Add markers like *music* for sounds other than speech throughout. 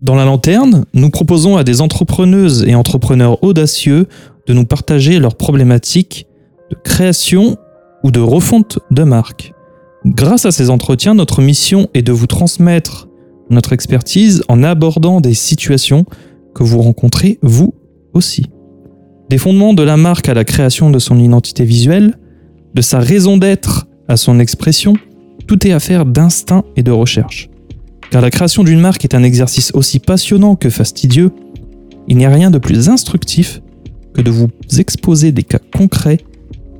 Dans la lanterne, nous proposons à des entrepreneuses et entrepreneurs audacieux de nous partager leurs problématiques de création ou de refonte de marque. Grâce à ces entretiens, notre mission est de vous transmettre notre expertise en abordant des situations que vous rencontrez vous aussi. Des fondements de la marque à la création de son identité visuelle, de sa raison d'être à son expression, tout est affaire d'instinct et de recherche. Car la création d'une marque est un exercice aussi passionnant que fastidieux, il n'y a rien de plus instructif que de vous exposer des cas concrets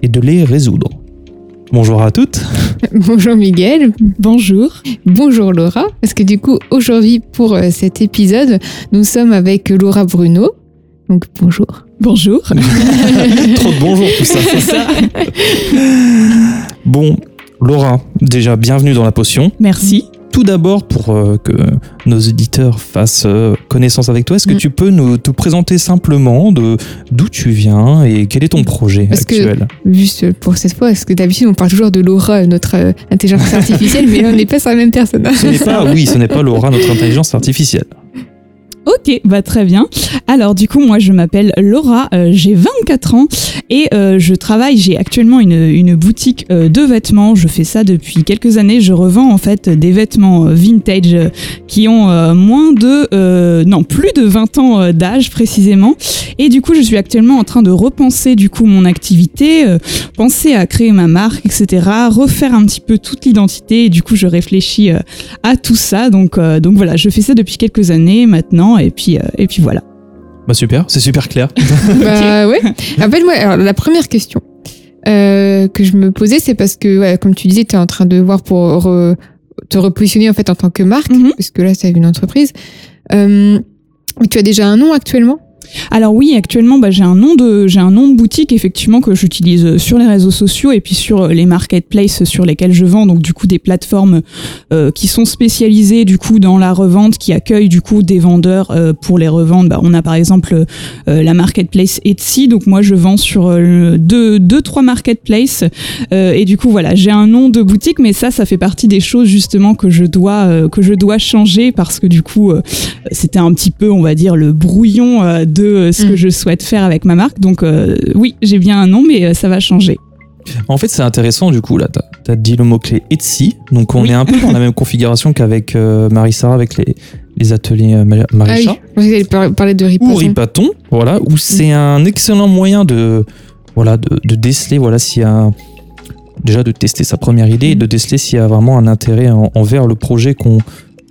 et de les résoudre. Bonjour à toutes. *laughs* Bonjour Miguel. Bonjour. Bonjour Laura. Parce que du coup, aujourd'hui, pour euh, cet épisode, nous sommes avec Laura Bruno. Donc bonjour. Bonjour. *laughs* *laughs* Trop de bonjour tout ça. C'est ça. Bon, Laura, déjà bienvenue dans la potion. Merci. Tout d'abord, pour euh, que nos éditeurs fassent euh, connaissance avec toi, est-ce que Mm. tu peux nous te présenter simplement de d'où tu viens et quel est ton projet Parce que- actuel? Juste pour cette fois, parce que d'habitude, on parle toujours de Laura, notre euh, intelligence artificielle, mais là, on n'est pas sur la même personne. Ce n'est pas, oui, ce n'est pas Laura, notre *laughs* intelligence artificielle. Ok, bah très bien. Alors du coup, moi je m'appelle Laura, euh, j'ai 24 ans et euh, je travaille, j'ai actuellement une, une boutique euh, de vêtements. Je fais ça depuis quelques années. Je revends en fait des vêtements vintage qui ont moins de, non plus de 20 ans d'âge précisément. Et du coup, je suis actuellement en train de repenser du coup mon activité, penser à créer ma marque, etc. Refaire un petit peu toute l'identité. Et du coup, je réfléchis à tout ça. Donc, donc voilà, je fais ça depuis quelques années maintenant, et puis, euh, et puis voilà. Bah super, c'est super clair. *laughs* bah ouais. En fait, moi, alors, la première question euh, que je me posais, c'est parce que, ouais, comme tu disais, tu es en train de voir pour re- te repositionner en fait en tant que marque, Mhm. parce que là, c'est une entreprise. Euh, mais tu as déjà un nom actuellement? Alors oui, actuellement, bah, j'ai un nom de, j'ai un nom de boutique effectivement que j'utilise euh, sur les réseaux sociaux et puis sur euh, les marketplaces sur lesquels je vends. Donc du coup des plateformes euh, qui sont spécialisées du coup dans la revente, qui accueillent du coup des vendeurs euh, pour les revendre. Bah, on a par exemple la marketplace Etsy. Donc moi je vends sur deux, deux, trois marketplaces et du coup voilà, j'ai un nom de boutique, mais ça, ça fait partie des choses justement que je dois, que je dois changer parce que du coup c'était un petit peu, on va dire, le brouillon de euh, ce Mm. que je souhaite faire avec ma marque. Donc euh, oui, j'ai bien un nom, mais euh, ça va changer. En fait, c'est intéressant du coup, là, tu as, dit le mot-clé Etsy, donc on Oui. est un peu dans la même configuration qu'avec euh, Marissa, avec les, les ateliers euh, Ah Maréchal. oui, par- parler de ou Ripaton. Ripaton, voilà, où c'est un excellent moyen de, voilà, de, de déceler, voilà, s'il y a déjà de tester sa première idée et de déceler s'il y a vraiment un intérêt en- envers le projet qu'on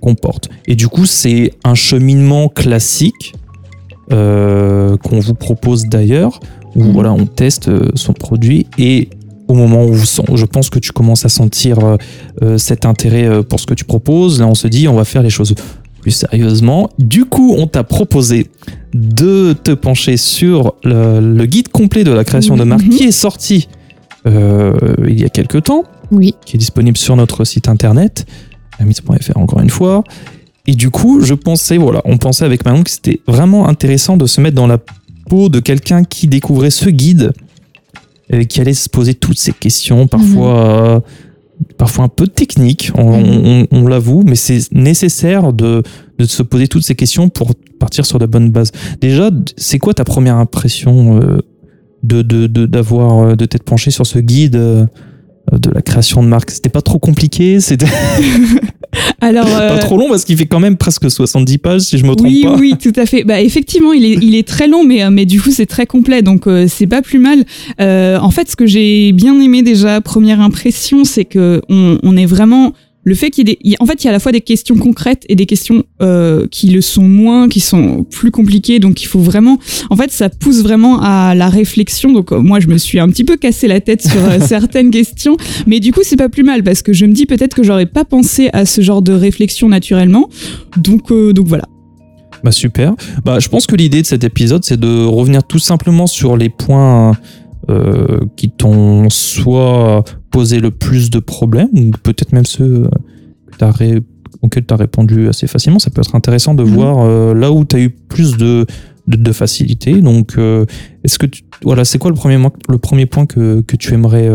qu'on porte. Et du coup, c'est un cheminement classique euh, qu'on vous propose d'ailleurs, où Mhm. voilà, on teste euh, son produit et au moment où je pense que tu commences à sentir euh, cet intérêt pour ce que tu proposes, là on se dit on va faire les choses plus sérieusement. Du coup, on t'a proposé de te pencher sur le, le guide complet de la création de marque Mhm. qui est sorti euh, il y a quelques temps, Oui. qui est disponible sur notre site internet, amis.fr encore une fois. Et du coup, je pensais, voilà, on pensait avec Manon que c'était vraiment intéressant de se mettre dans la peau de quelqu'un qui découvrait ce guide, euh, qui allait se poser toutes ces questions, parfois, euh, parfois un peu techniques, on, on- on l'avoue, mais c'est nécessaire de, de se poser toutes ces questions pour partir sur de bonnes bases. Déjà, c'est quoi ta première impression euh, de de- de- d'avoir euh, de t'être penché sur ce guide de la création de marque? C'était pas trop compliqué C'était *laughs* *laughs* Alors, Pas euh, trop long parce qu'il fait quand même presque 70 pages si je me trompe oui, pas. oui, tout à fait. Bah, effectivement, il est, il est très long, mais, euh, mais du coup, c'est très complet, donc euh, c'est pas plus mal. Euh, en fait, ce que j'ai bien aimé déjà, première impression, c'est que on, on est vraiment le fait qu'il y ait des- en fait, il y a à la fois des questions concrètes et des questions euh, qui le sont moins, qui sont plus compliquées. Donc, il faut vraiment, en fait, ça pousse vraiment à la réflexion. Donc, euh, moi, je me suis un petit peu cassé la tête sur euh, *laughs* certaines questions, mais du coup, c'est pas plus mal parce que je me dis peut-être que j'aurais pas pensé à ce genre de réflexion naturellement. Donc, euh, donc voilà. Bah super. Bah, je pense que l'idée de cet épisode, c'est de revenir tout simplement sur les points euh, qui t'ont soit posé le plus de problèmes, ou peut-être même ceux euh, que t'as ré- auxquels tu as répondu assez facilement. Ça peut être intéressant de Mhm. voir euh, là où tu as eu plus de, de, de facilité. Donc, euh, est-ce que tu- voilà, c'est quoi le premier, mo- le premier point que, que tu aimerais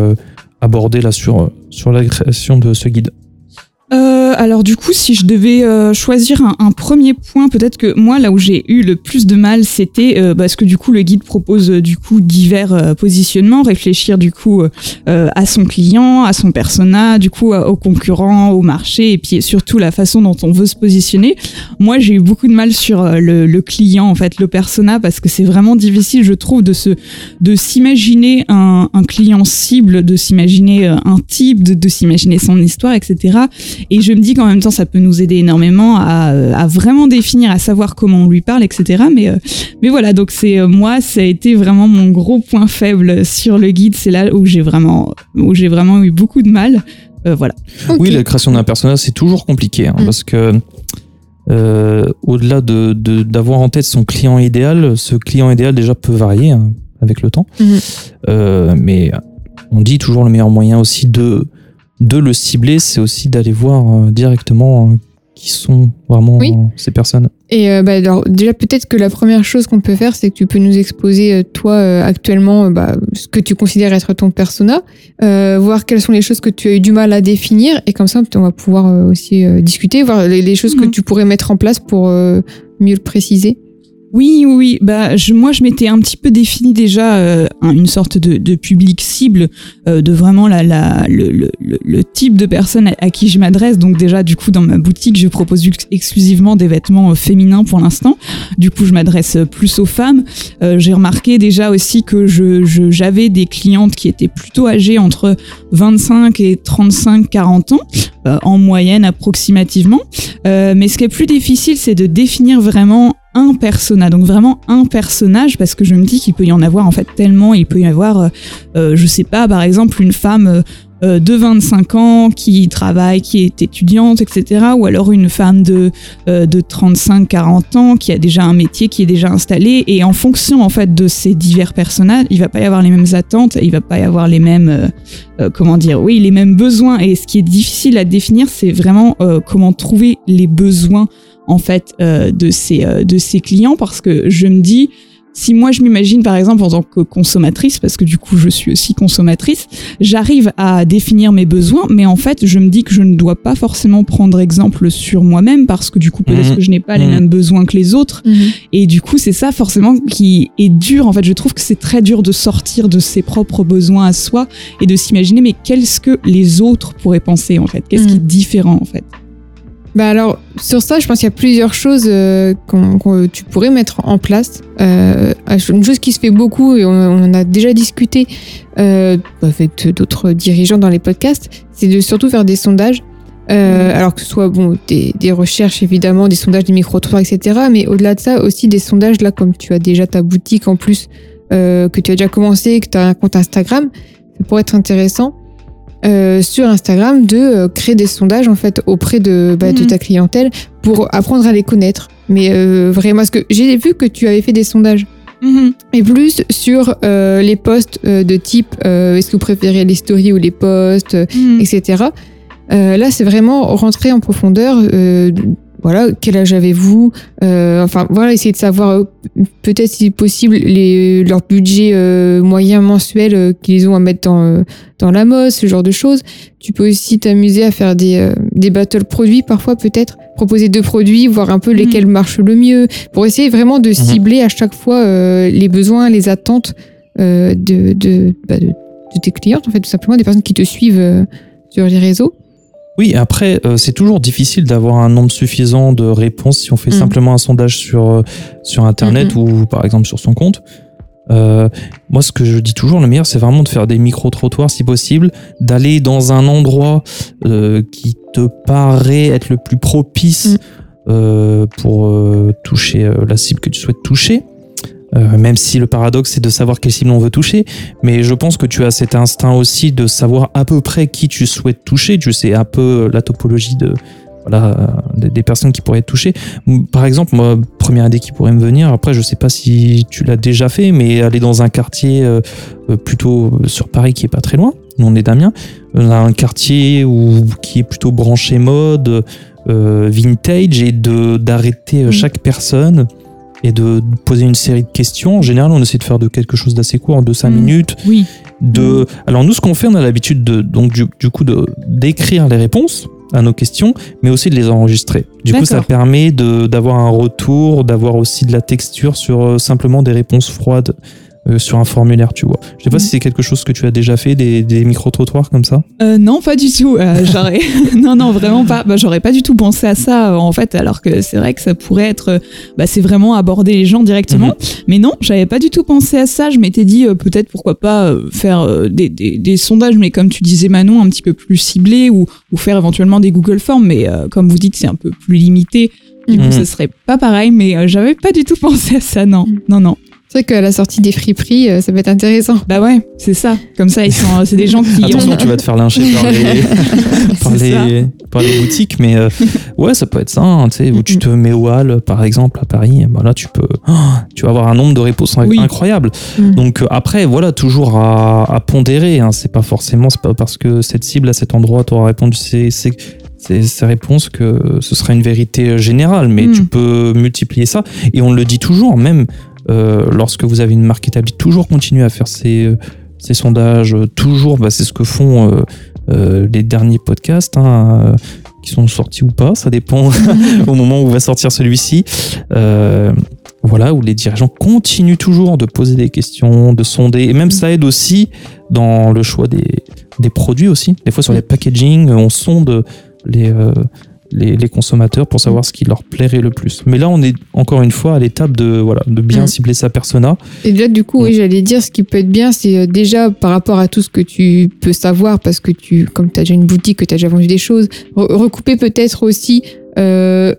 aborder là sur, sur la création de ce guide? Euh, alors du coup, si je devais euh, choisir un, premier point, peut-être que moi, là où j'ai eu le plus de mal, c'était euh, parce que du coup, le guide propose du coup divers positionnements, réfléchir du coup à son client, à son persona, du coup aux concurrents, au marché, et puis surtout la façon dont on veut se positionner. Moi, j'ai eu beaucoup de mal sur le, client, en fait, le persona, parce que c'est vraiment difficile, je trouve, de se de s'imaginer un, un client cible, de s'imaginer un type, de s'imaginer son histoire, etc. Et je me dis qu'en même temps, ça peut nous aider énormément à, euh, à vraiment définir, à savoir comment on lui parle, etc. Mais, euh, mais voilà, donc c'est euh, moi, ça a été vraiment mon gros point faible sur le guide. C'est là où j'ai vraiment, où j'ai vraiment eu beaucoup de mal. Euh, voilà. Oui, la création d'un personnage, c'est toujours compliqué hein, Mm. parce que euh, au-delà de de- d'avoir en tête son client idéal, ce client idéal déjà peut varier hein, avec le temps. Euh, mais on dit toujours le meilleur moyen aussi de de le cibler, c'est aussi d'aller voir euh, directement euh, qui sont vraiment Oui. euh, ces personnes. Et euh, bah, alors, déjà, peut-être que la première chose qu'on peut faire, c'est que tu peux nous exposer, toi, euh, actuellement, bah, ce que tu considères être ton persona, euh, voir quelles sont les choses que tu as eu du mal à définir, et comme ça, on va pouvoir aussi discuter, voir les, les choses que Mhm. tu pourrais mettre en place pour euh, mieux le préciser. Oui, oui. Bah, je, moi, je m'étais un petit peu défini déjà euh, un- une sorte de, public cible, euh, de vraiment la, la, le, le, type de personne à, qui je m'adresse. Donc déjà, du coup, dans ma boutique, je propose ex- exclusivement des vêtements euh, féminins pour l'instant. Du coup, je m'adresse euh, plus aux femmes. J'ai remarqué déjà aussi que je je- j'avais des clientes qui étaient plutôt âgées entre 25 et 35, 40 ans, en moyenne approximativement. Euh, mais ce qui est plus difficile, c'est de définir vraiment un persona, donc vraiment un personnage, parce que je me dis qu'il peut y en avoir en fait tellement, il peut y avoir, euh, euh, je sais pas, par exemple une femme euh, de 25 ans qui travaille, qui est étudiante, etc., ou alors une femme de, euh, de 35-40 ans qui a déjà un métier, qui est déjà installé, et en fonction en fait de ces divers personnages, il va pas y avoir les mêmes attentes, il va pas y avoir les mêmes, euh, euh, comment dire, oui, les mêmes besoins, et ce qui est difficile à définir, c'est vraiment euh, comment trouver les besoins en fait de ces de ces clients parce que je me dis si moi je m'imagine par exemple en tant que consommatrice parce que du coup je suis aussi consommatrice j'arrive à définir mes besoins mais en fait je me dis que je ne dois pas forcément prendre exemple sur moi-même parce que du coup peut-être Mhm. que je n'ai pas les Mhm. mêmes besoins que les autres et du coup, c'est ça forcément qui est dur. En fait, je trouve que c'est très dur de sortir de ses propres besoins à soi et de s'imaginer, mais qu'est-ce que les autres pourraient penser en fait? Qu'est-ce qui est différent en fait? Bah alors, sur ça, je pense qu'il y a plusieurs choses euh, qu'on- qu'on- tu pourrais mettre en place. Euh, une chose qui se fait beaucoup, et on, on en a déjà discuté euh, avec d'autres dirigeants dans les podcasts, c'est de surtout faire des sondages. Euh, alors que ce soit bon, des, des recherches évidemment, des sondages, des micro-trottoirs, etc. Mais au-delà de ça, aussi des sondages, là, comme tu as déjà ta boutique en plus, que tu as déjà commencé, que tu as un compte Instagram, ça pourrait être intéressant euh, sur Instagram de euh, créer des sondages en fait auprès de, bah, de Mhm. ta clientèle pour apprendre à les connaître. Mais euh, vraiment, parce que j'ai vu que tu avais fait des sondages. Et plus sur euh, les posts euh, de type euh, est-ce que vous préférez les stories ou les posts, euh, etc. Euh, là, c'est vraiment rentrer en profondeur. Euh, voilà, quel âge avez-vous Euh, Enfin, voilà, essayer de savoir euh, peut-être si possible les, leur budget euh, moyen mensuel euh, qu'ils ont à mettre dans, euh, dans la mode, ce genre de choses. Tu peux aussi t'amuser à faire des, euh, des battles produits parfois peut-être, proposer deux produits, voir un peu Mhm. lesquels marchent le mieux, pour essayer vraiment de cibler à chaque fois euh, les besoins, les attentes euh, de, de, bah, de, de tes clientes, en fait, tout simplement, des personnes qui te suivent euh, sur les réseaux. Oui, après, euh, c'est toujours difficile d'avoir un nombre suffisant de réponses si on fait Mm. simplement un sondage sur, euh, sur Internet ou par exemple sur son compte. Euh, moi, ce que je dis toujours, le meilleur, c'est vraiment de faire des micro-trottoirs si possible, d'aller dans un endroit euh, qui te paraît être le plus propice Mm. euh, pour euh, toucher euh, la cible que tu souhaites toucher. Euh, même si le paradoxe c'est de savoir quelle cible on veut toucher, mais je pense que tu as cet instinct aussi de savoir à peu près qui tu souhaites toucher. Tu sais un peu la topologie de voilà euh, des, des personnes qui pourraient être touchées. Par exemple, moi, première idée qui pourrait me venir. Après, je sais pas si tu l'as déjà fait, mais aller dans un quartier euh, euh, plutôt sur Paris qui est pas très loin. Nous, on est. On a un quartier où, qui est plutôt branché mode, euh, vintage, et de d'arrêter euh, Mm. chaque personne et de poser une série de questions. En général, on essaie de faire de quelque chose d'assez court, de 5 Mm. minutes. Oui. De... Alors nous, ce qu'on fait, on a l'habitude de donc du, du coup de d'écrire les réponses à nos questions, mais aussi de les enregistrer. Du coup, ça permet de d'avoir un retour, d'avoir aussi de la texture sur euh, simplement des réponses froides euh, sur un formulaire, tu vois. Je sais pas Mhm. si c'est quelque chose que tu as déjà fait, des, des micro-trottoirs comme ça. Euh, non, pas du tout. Euh, *laughs* j'aurais... *laughs* non, non, vraiment pas. Bah, j'aurais pas du tout pensé à ça, euh, en fait, alors que c'est vrai que ça pourrait être. euh, Bah, c'est vraiment aborder les gens directement. Mais non, j'avais pas du tout pensé à ça. Je m'étais dit euh, peut-être pourquoi pas euh, faire euh, des, des, des sondages, mais comme tu disais, Manon, un petit peu plus ciblés ou, ou faire éventuellement des Google Forms. Mais euh, comme vous dites, c'est un peu plus limité. Du coup, Mhm. ce serait pas pareil, mais euh, j'avais pas du tout *laughs* pensé à ça, non. Non, non. C'est vrai qu'à la sortie des friperies, euh, ça peut être intéressant. Bah ouais, c'est ça. Comme ça, ils sont, c'est des gens qui. Attention, tu vas te faire lyncher par les, *laughs* par C'est les, par les boutiques, mais euh, ouais, ça peut être ça, hein, tu sais, où tu te mets au hall, par exemple, à Paris, et ben là, tu peux, *gasps* oh, tu vas avoir un nombre de réponses Oui. incroyable. Mhm. Donc euh, après, voilà, toujours à, à pondérer, hein, c'est pas forcément, c'est pas parce que cette cible à cet endroit t'aura répondu ces, ces, ces, ces réponses que ce sera une vérité générale, mais Mhm. tu peux multiplier ça, et on le dit toujours, même euh, lorsque vous avez une marque établie, toujours continuer à faire ces, euh, ces sondages, euh, toujours, bah, c'est ce que font euh, les derniers podcasts, hein, qui sont sortis ou pas, ça dépend *laughs* au moment où va sortir celui-ci. Voilà, où les dirigeants continuent toujours de poser des questions, de sonder, et même ça aide aussi dans le choix des, des produits aussi. Des fois sur les packaging, on sonde les, les, les consommateurs pour savoir ce qui leur plairait le plus. Mais là, on est encore une fois à l'étape de, voilà, de bien cibler sa persona. Et déjà, du coup, oui, j'allais dire, ce qui peut être bien, c'est euh, déjà par rapport à tout ce que tu peux savoir, parce que tu, comme tu as déjà une boutique, que tu as déjà vendu des choses, re- recouper peut-être aussi euh,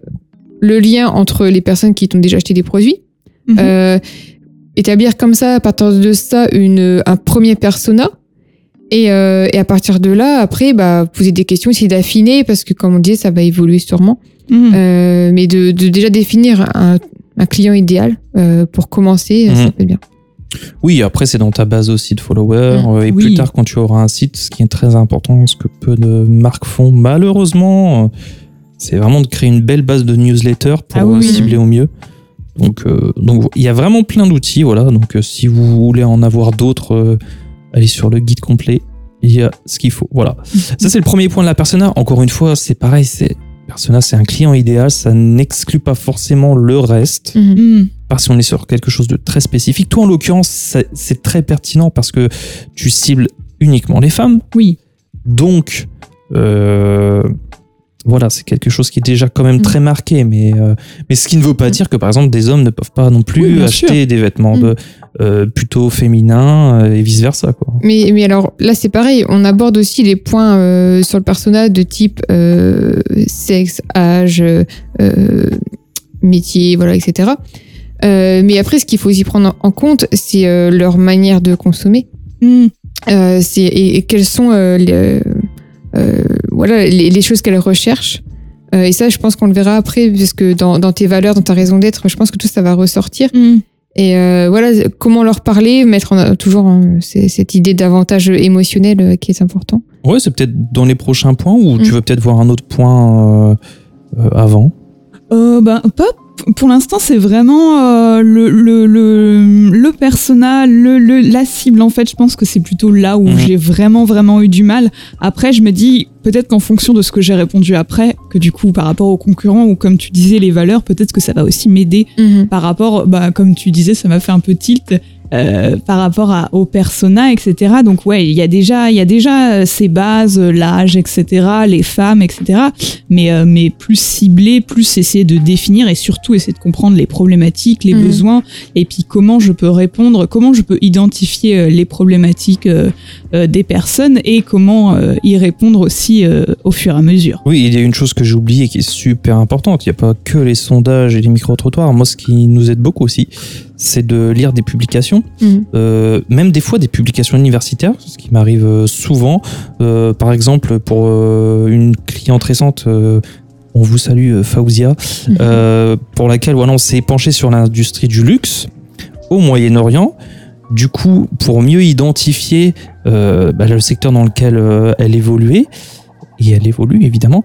le lien entre les personnes qui t'ont déjà acheté des produits. Mhm. Euh, établir comme ça, à partir de ça, une, un premier persona. Et, euh, et à partir de là, après, bah, poser des questions, essayer d'affiner, parce que comme on disait, ça va évoluer sûrement. Mhm. Euh, mais de, de déjà définir un, un client idéal euh, pour commencer, Mhm. ça peut être bien. Oui, après, c'est dans ta base aussi de followers. Et Oui. plus tard, quand tu auras un site, ce qui est très important, ce que peu de marques font, malheureusement, c'est vraiment de créer une belle base de newsletter pour Ah oui, cibler au mieux. Donc, euh, donc, il y a vraiment plein d'outils. Voilà. Donc, si vous voulez en avoir d'autres, euh, allez sur le guide complet. Il y a ce qu'il faut. Voilà. Ça, c'est le premier point de la persona. Encore une fois, c'est pareil. C'est persona, c'est un client idéal. Ça n'exclut pas forcément le reste Mhm. Mhm. parce qu'on est sur quelque chose de très spécifique. Toi, en l'occurrence, c'est- c'est très pertinent parce que tu cibles uniquement les femmes. Oui. Donc, euh, voilà, c'est quelque chose qui est déjà quand même Mm. très marqué. Mais, euh, mais ce qui ne veut pas Mm. dire que, par exemple, des hommes ne peuvent pas non plus Oui, acheter des vêtements Mm. de, euh, plutôt féminins euh, et vice-versa. quoi. Mais, mais alors là, c'est pareil. On aborde aussi les points euh, sur le persona de type euh, sexe, âge, euh, métier, voilà, etc. Euh, mais après, ce qu'il faut aussi prendre en compte, c'est euh, leur manière de consommer. C'est et, et quelles sont euh, les, euh, voilà les, les choses qu'elles recherchent. Euh, et ça, je pense qu'on le verra après, parce que dans, dans tes valeurs, dans ta raison d'être, je pense que tout ça va ressortir. Mhm. Et euh, voilà, comment leur parler, mettre en, toujours hein, cette idée d'avantage émotionnel euh, qui est important. Ouais, c'est peut-être dans les prochains points ou tu Mm. veux peut-être voir un autre point euh, euh, avant? Euh, ben, pas pour l'instant, c'est vraiment euh, le, le, le, le persona, le, le, la cible. En fait, je pense que c'est plutôt là où Mhm. j'ai vraiment, vraiment eu du mal. Après, je me dis, peut-être qu'en fonction de ce que j'ai répondu après, que du coup, par rapport aux concurrents ou comme tu disais, les valeurs, peut-être que ça va aussi m'aider par rapport, bah, comme tu disais, ça m'a fait un peu tilt. Euh, par rapport à, au persona, etc. Donc ouais, il y a déjà, il y a déjà euh, ces bases, euh, l'âge, etc., les femmes, etc. Mais euh, mais plus ciblé, plus essayer de définir et surtout essayer de comprendre les problématiques, les Mhm. besoins, et puis comment je peux répondre, comment je peux identifier les problématiques des personnes et comment y répondre aussi au fur et à mesure. Oui, il y a une chose que j'ai oubliée qui est super importante. Il n'y a pas que les sondages et les micro-trottoirs. Moi, ce qui nous aide beaucoup aussi, c'est de lire des publications, Mhm. euh, même des fois des publications universitaires, ce qui m'arrive euh, souvent. Euh, par exemple, pour une cliente récente, on vous salue, Faouzia, euh, pour laquelle voilà, on s'est penché sur l'industrie du luxe au Moyen-Orient. Du coup, pour mieux identifier bah, le secteur dans lequel elle évoluait, et elle évolue évidemment,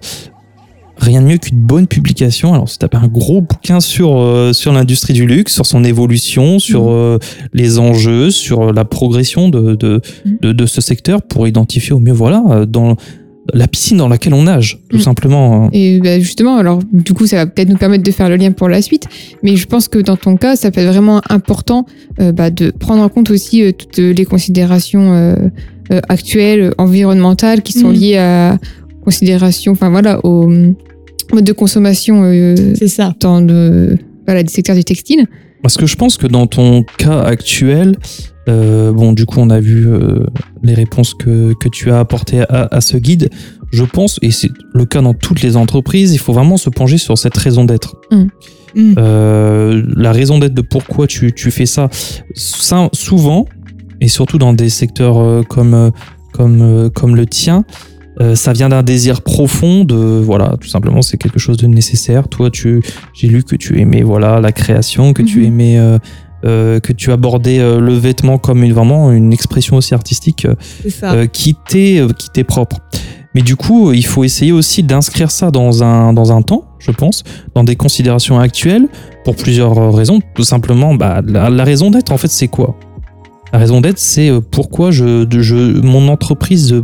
rien de mieux qu'une bonne publication. Alors, c'est un gros bouquin sur, euh, sur l'industrie du luxe, sur son évolution, sur Mhm. euh, les enjeux, sur la progression de, de, Mhm. de, de ce secteur pour identifier au mieux, voilà, euh, dans la piscine dans laquelle on nage, tout Mhm. simplement. Et bah, justement, alors du coup, ça va peut-être nous permettre de faire le lien pour la suite, mais je pense que dans ton cas, ça peut être vraiment important euh, bah, de prendre en compte aussi toutes les considérations actuelles, environnementales, qui sont liées à considérations, enfin voilà, au mode de consommation euh, C'est ça. dans le voilà, des secteurs du textile. Parce que je pense que dans ton cas actuel, euh, bon, du coup, on a vu euh, les réponses que, que tu as apportées à, à ce guide. Je pense, et c'est le cas dans toutes les entreprises, il faut vraiment se pencher sur cette raison d'être. Mm. Euh, la raison d'être de pourquoi tu, tu fais ça. Ça, souvent, et surtout dans des secteurs euh, comme, euh, comme, euh, comme le tien, euh, ça vient d'un désir profond de voilà tout simplement c'est quelque chose de nécessaire. Toi tu j'ai lu que tu aimais voilà la création que tu Mhm. aimais euh, euh, que tu abordais le vêtement comme une vraiment une expression aussi artistique qui t'est qui t'est propre. Mais du coup il faut essayer aussi d'inscrire ça dans un dans un temps je pense dans des considérations actuelles pour plusieurs raisons. Tout simplement bah, la, la raison d'être en fait c'est quoi? La raison d'être c'est pourquoi je, je mon entreprise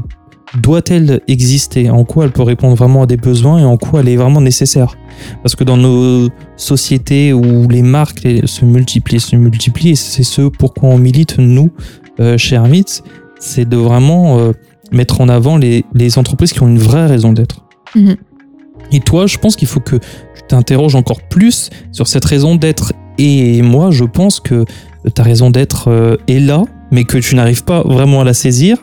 doit-elle exister? En quoi elle peut répondre vraiment à des besoins et en quoi elle est vraiment nécessaire? Parce que dans nos sociétés où les marques se multiplient, se multiplient, et c'est ce pourquoi on milite, nous, euh, chez Hermits, c'est de vraiment euh, mettre en avant les, les entreprises qui ont une vraie raison d'être. Mhm. Et toi, je pense qu'il faut que tu t'interroges encore plus sur cette raison d'être. Et moi, je pense que ta raison d'être euh, est là, mais que tu n'arrives pas vraiment à la saisir.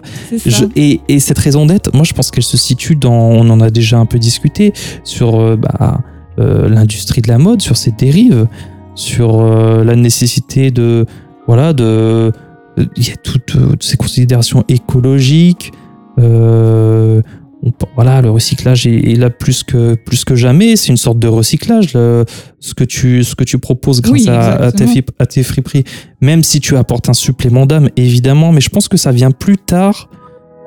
Je- et, et cette raison d'être, moi je pense qu'elle se situe dans, on en a déjà un peu discuté, sur euh, bah, euh, l'industrie de la mode, sur ses dérives, sur euh, la nécessité de, voilà, de, il y a toutes, toutes ces considérations écologiques. euh, voilà, le recyclage est, là plus que, plus que jamais. C'est une sorte de recyclage, le- ce, que tu, ce que tu proposes grâce Oui, à, à tes, à tes friperies. Même si tu apportes un supplément d'âme, évidemment, mais je pense que ça vient plus tard,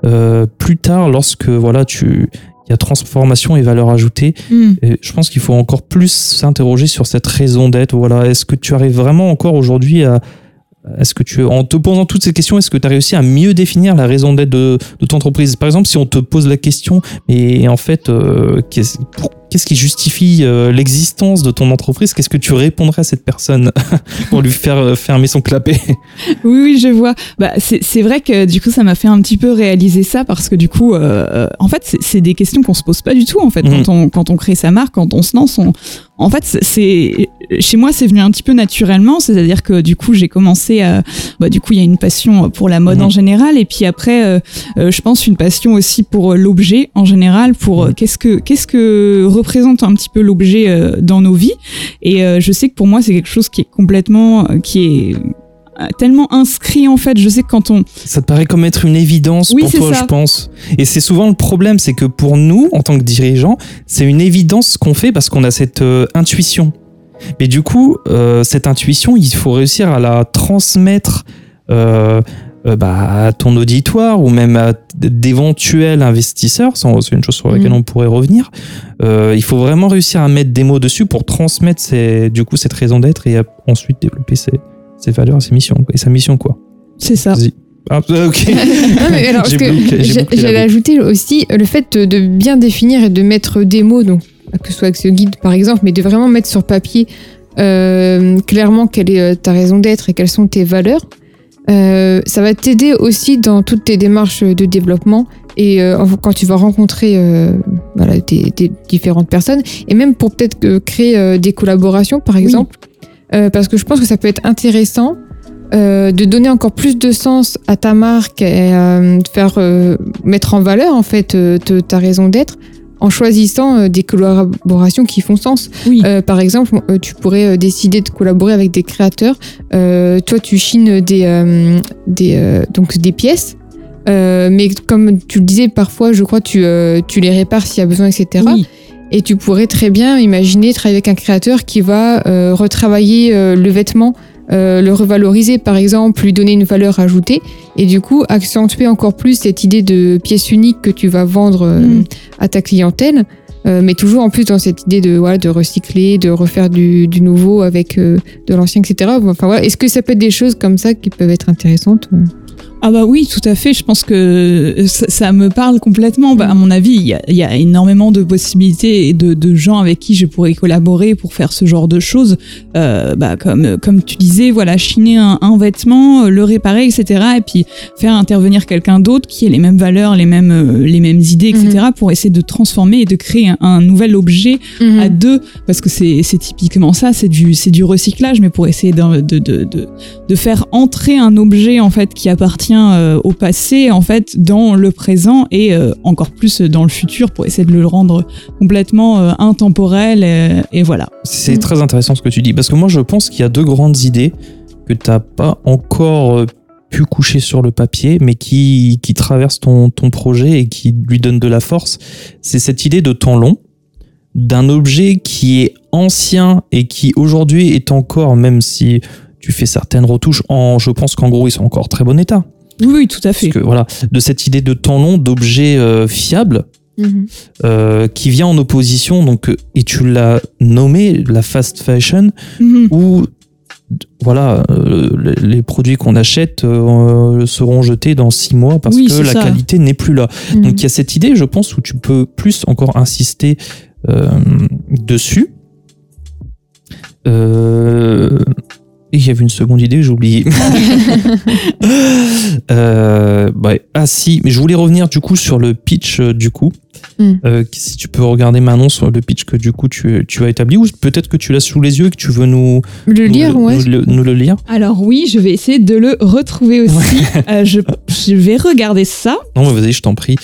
euh, plus tard lorsque voilà, tu, il y a transformation et valeur ajoutée. Mm. Et je pense qu'il faut encore plus s'interroger sur cette raison d'être. Voilà, est-ce que tu arrives vraiment encore aujourd'hui à est-ce que tu, en te posant toutes ces questions, est-ce que tu as réussi à mieux définir la raison d'être de, ton entreprise? Par exemple, si on te pose la question, mais en fait, euh, qu'est-ce qui justifie euh, l'existence de ton entreprise? Qu'est-ce que tu répondrais à cette personne *laughs* pour lui faire euh, fermer son clapet? Oui, oui, je vois. Bah, c'est vrai que du coup, ça m'a fait un petit peu réaliser ça parce que du coup, euh, en fait, c'est- des questions qu'on se pose pas du tout en fait quand on quand on crée sa marque, quand on se lance. On, en fait, c'est- chez moi, c'est venu un petit peu naturellement, c'est-à-dire que du coup, j'ai commencé à, bah, du coup, il y a une passion pour la mode Mhm. en général et puis après, euh, euh, je pense une passion aussi pour l'objet en général, pour euh, Mhm. qu'est-ce que qu'est-ce que représente un petit peu l'objet euh, dans nos vies. Et euh, je sais que pour moi, c'est quelque chose qui est complètement, euh, qui est tellement inscrit en fait. Je sais que quand on, Ça te paraît comme être une évidence Oui, pour toi, ça. je pense. Et c'est souvent le problème, c'est que pour nous, en tant que dirigeants, c'est une évidence ce qu'on fait parce qu'on a cette euh, intuition. Mais du coup, euh, cette intuition, il faut réussir à la transmettre euh, euh, bah, à ton auditoire ou même à d'éventuels investisseurs. C'est une chose sur laquelle Mhm. on pourrait revenir. Euh, il faut vraiment réussir à mettre des mots dessus pour transmettre du coup cette raison d'être et ensuite développer ses, ses valeurs, ses missions et sa mission quoi. c'est ça. Ah, ok. *laughs* *laughs* Bloqué la j'allais ajouter aussi le fait de- bien définir et de mettre des mots, donc que ce soit avec ce guide par exemple, mais de vraiment mettre sur papier euh, clairement quelle est euh, ta raison d'être et quelles sont tes valeurs. Euh, ça va t'aider aussi dans toutes tes démarches de développement et euh, quand tu vas rencontrer euh, voilà, des, des différentes personnes et même pour peut-être créer des collaborations par exemple. Parce que je pense que ça peut être intéressant de donner encore plus de sens à ta marque et de faire mettre en valeur en fait ta raison d'être en choisissant euh, des collaborations qui font sens. Oui. Euh, par exemple, euh, tu pourrais décider de collaborer avec des créateurs. Euh, toi, tu chines des, euh, des, donc des pièces. Mais comme tu le disais, parfois, je crois, tu, tu les répares s'il y a besoin, etc. Oui. Et tu pourrais très bien imaginer travailler avec un créateur qui va retravailler le vêtement, euh, le revaloriser par exemple, lui donner une valeur ajoutée et du coup accentuer encore plus cette idée de pièce unique que tu vas vendre euh, Mm. à ta clientèle. Euh, mais toujours en plus dans cette idée de, voilà, de recycler, de refaire du, du nouveau avec euh, de l'ancien, etc. Enfin, voilà. Est-ce que ça peut être des choses comme ça qui peuvent être intéressantes Ah bah oui, tout à fait. Je pense que ça, ça me parle complètement. Bah, à mon avis, il y a, il y a énormément de possibilités et de, de gens avec qui je pourrais collaborer pour faire ce genre de choses. Euh, bah, comme, comme tu disais, voilà, chiner un, un vêtement, euh, le réparer, etc. Et puis faire intervenir quelqu'un d'autre qui ait les mêmes valeurs, les mêmes, euh, les mêmes idées, etc. pour essayer de transformer et de créer un, un nouvel objet à deux, parce que c'est typiquement ça, c'est du, c'est du recyclage, mais pour essayer de, de, de, de, de faire entrer un objet en fait qui appartient euh, au passé en fait dans le présent et euh, encore plus dans le futur pour essayer de le rendre complètement euh, intemporel et, voilà. C'est très intéressant ce que tu dis, parce que moi je pense qu'il y a deux grandes idées que tu n'as pas encore pu coucher sur le papier, mais qui, qui traversent ton, ton projet et qui lui donnent de la force. C'est cette idée de temps long, d'un objet qui est ancien et qui aujourd'hui est encore, même si tu fais certaines retouches, en, je pense qu'en gros ils sont encore en très bon état. Oui, oui, tout à fait. Que voilà, de cette idée de temps long, d'objet euh, fiable, Mhm. euh, qui vient en opposition, donc, et tu l'as nommé, la fast fashion, Mhm. où voilà, euh, les- produits qu'on achète euh, seront jetés dans six mois parce Oui, que la ça. qualité n'est plus là. Mhm. Donc il y a cette idée, je pense, où tu peux plus encore insister euh, dessus. Et il y avait une seconde idée, j'ai oublié. *laughs* *laughs* Euh, bah, ah si, mais je voulais revenir du coup sur le pitch euh, du coup. Mm. Euh, si tu peux regarder Manon sur le pitch que du coup tu, tu as établi, ou peut-être que tu l'as sous les yeux et que tu veux nous, Le nous lire, ouais. nous le- nous le lire. Alors oui, je vais essayer de le retrouver aussi. Euh, je, je vais regarder ça. Non, mais vas-y, je t'en prie.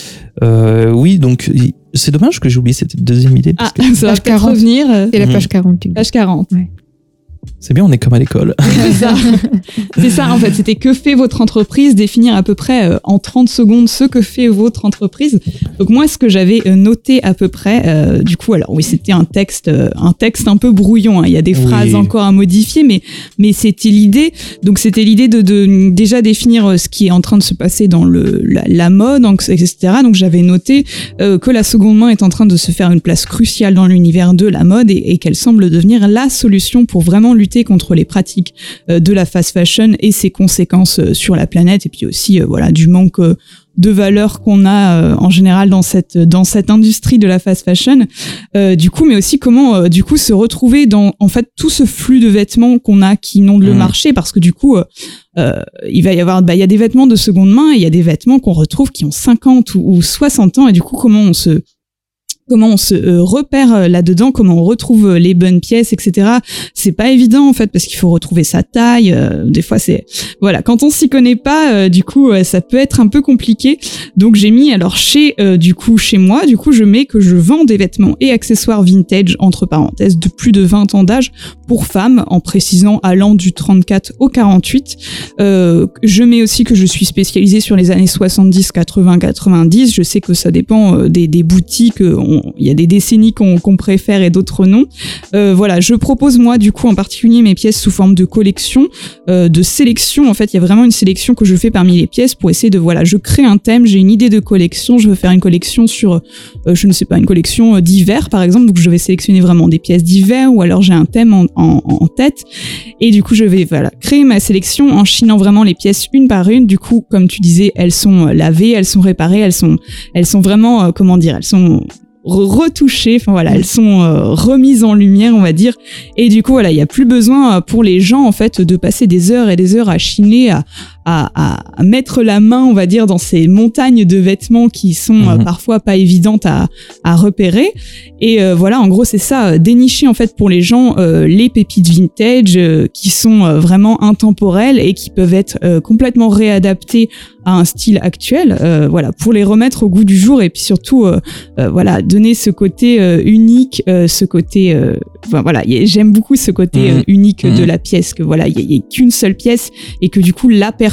Euh, oui, donc c'est dommage que j'ai oublié cette deuxième idée. parce Ah, que ça va Page peut-être 40. revenir. C'est la Mhm. page 40. du coup. Page 40. C'est bien, on est comme à l'école. *laughs* C'est ça. Ça, en fait. C'était que fait votre entreprise, définir à peu près euh, en 30 secondes ce que fait votre entreprise. Donc moi, ce que j'avais euh, noté à peu près, euh, du coup, alors oui, c'était un texte, euh, un texte un peu brouillon. hein. Il y a des Oui. phrases encore à modifier, mais mais c'était l'idée. Donc c'était l'idée de, de déjà définir ce qui est en train de se passer dans le la, la mode, etc. Donc j'avais noté euh, que la seconde main est en train de se faire une place cruciale dans l'univers de la mode et, et qu'elle semble devenir la solution pour vraiment lutter contre les pratiques euh, de la fast fashion et ses conséquences euh, sur la planète. Et puis aussi euh, voilà du manque de valeur qu'on a en général dans cette dans cette industrie de la fast fashion. Euh, du coup mais aussi comment du coup se retrouver dans en fait tout ce flux de vêtements qu'on a qui inondent le Mhm. marché. Parce que du coup euh, il va y avoir bah il y a des vêtements de seconde main et il y a des vêtements qu'on retrouve qui ont 50 ou, ou 60 ans. Et du coup comment on se comment on se euh, repère euh, là-dedans, comment on retrouve euh, les bonnes pièces, etc. C'est pas évident en fait parce qu'il faut retrouver sa taille. des fois c'est voilà quand on s'y connaît pas, du coup ça peut être un peu compliqué. Donc j'ai mis alors chez du coup chez moi, du coup je mets que je vends des vêtements et accessoires vintage entre parenthèses de plus de 20 ans d'âge pour femmes en précisant allant du 34 au 48. Euh, je mets aussi que je suis spécialisée sur les années 70, 80, 90. Je sais que ça dépend des, boutiques. Il y a des décennies qu'on préfère et d'autres non. Euh, voilà, je propose moi du coup en particulier mes pièces sous forme de collection, euh, de sélection. En fait, il y a vraiment une sélection que je fais parmi les pièces pour essayer de voilà, je crée un thème, j'ai une idée de collection, je veux faire une collection sur, euh, je ne sais pas, une collection d'hiver par exemple. Donc je vais sélectionner vraiment des pièces d'hiver ou alors j'ai un thème en, tête et du coup je vais voilà créer ma sélection en chinant vraiment les pièces une par une. Du coup, comme tu disais, elles sont lavées, elles sont réparées, elles sont, elles sont vraiment, comment dire, elles sont retouchées, enfin voilà, elles sont euh, remises en lumière, on va dire. Et du coup, voilà, il y a plus besoin euh, pour les gens en fait de passer des heures et des heures à chiner, à, à, à mettre la main, on va dire, dans ces montagnes de vêtements qui sont euh, Mhm. parfois pas évidentes à, à repérer. Et euh, voilà, en gros, c'est ça, euh, dénicher en fait pour les gens euh, les pépites vintage euh, qui sont euh, vraiment intemporelles et qui peuvent être euh, complètement réadaptées à un style actuel. euh, voilà, pour les remettre au goût du jour et puis surtout, voilà, donner ce côté euh, unique, euh, ce côté, euh, enfin, voilà, j'aime beaucoup ce côté Mhm. unique de Mhm. la pièce, que voilà, il y, a- a qu'une seule pièce et que du coup la personne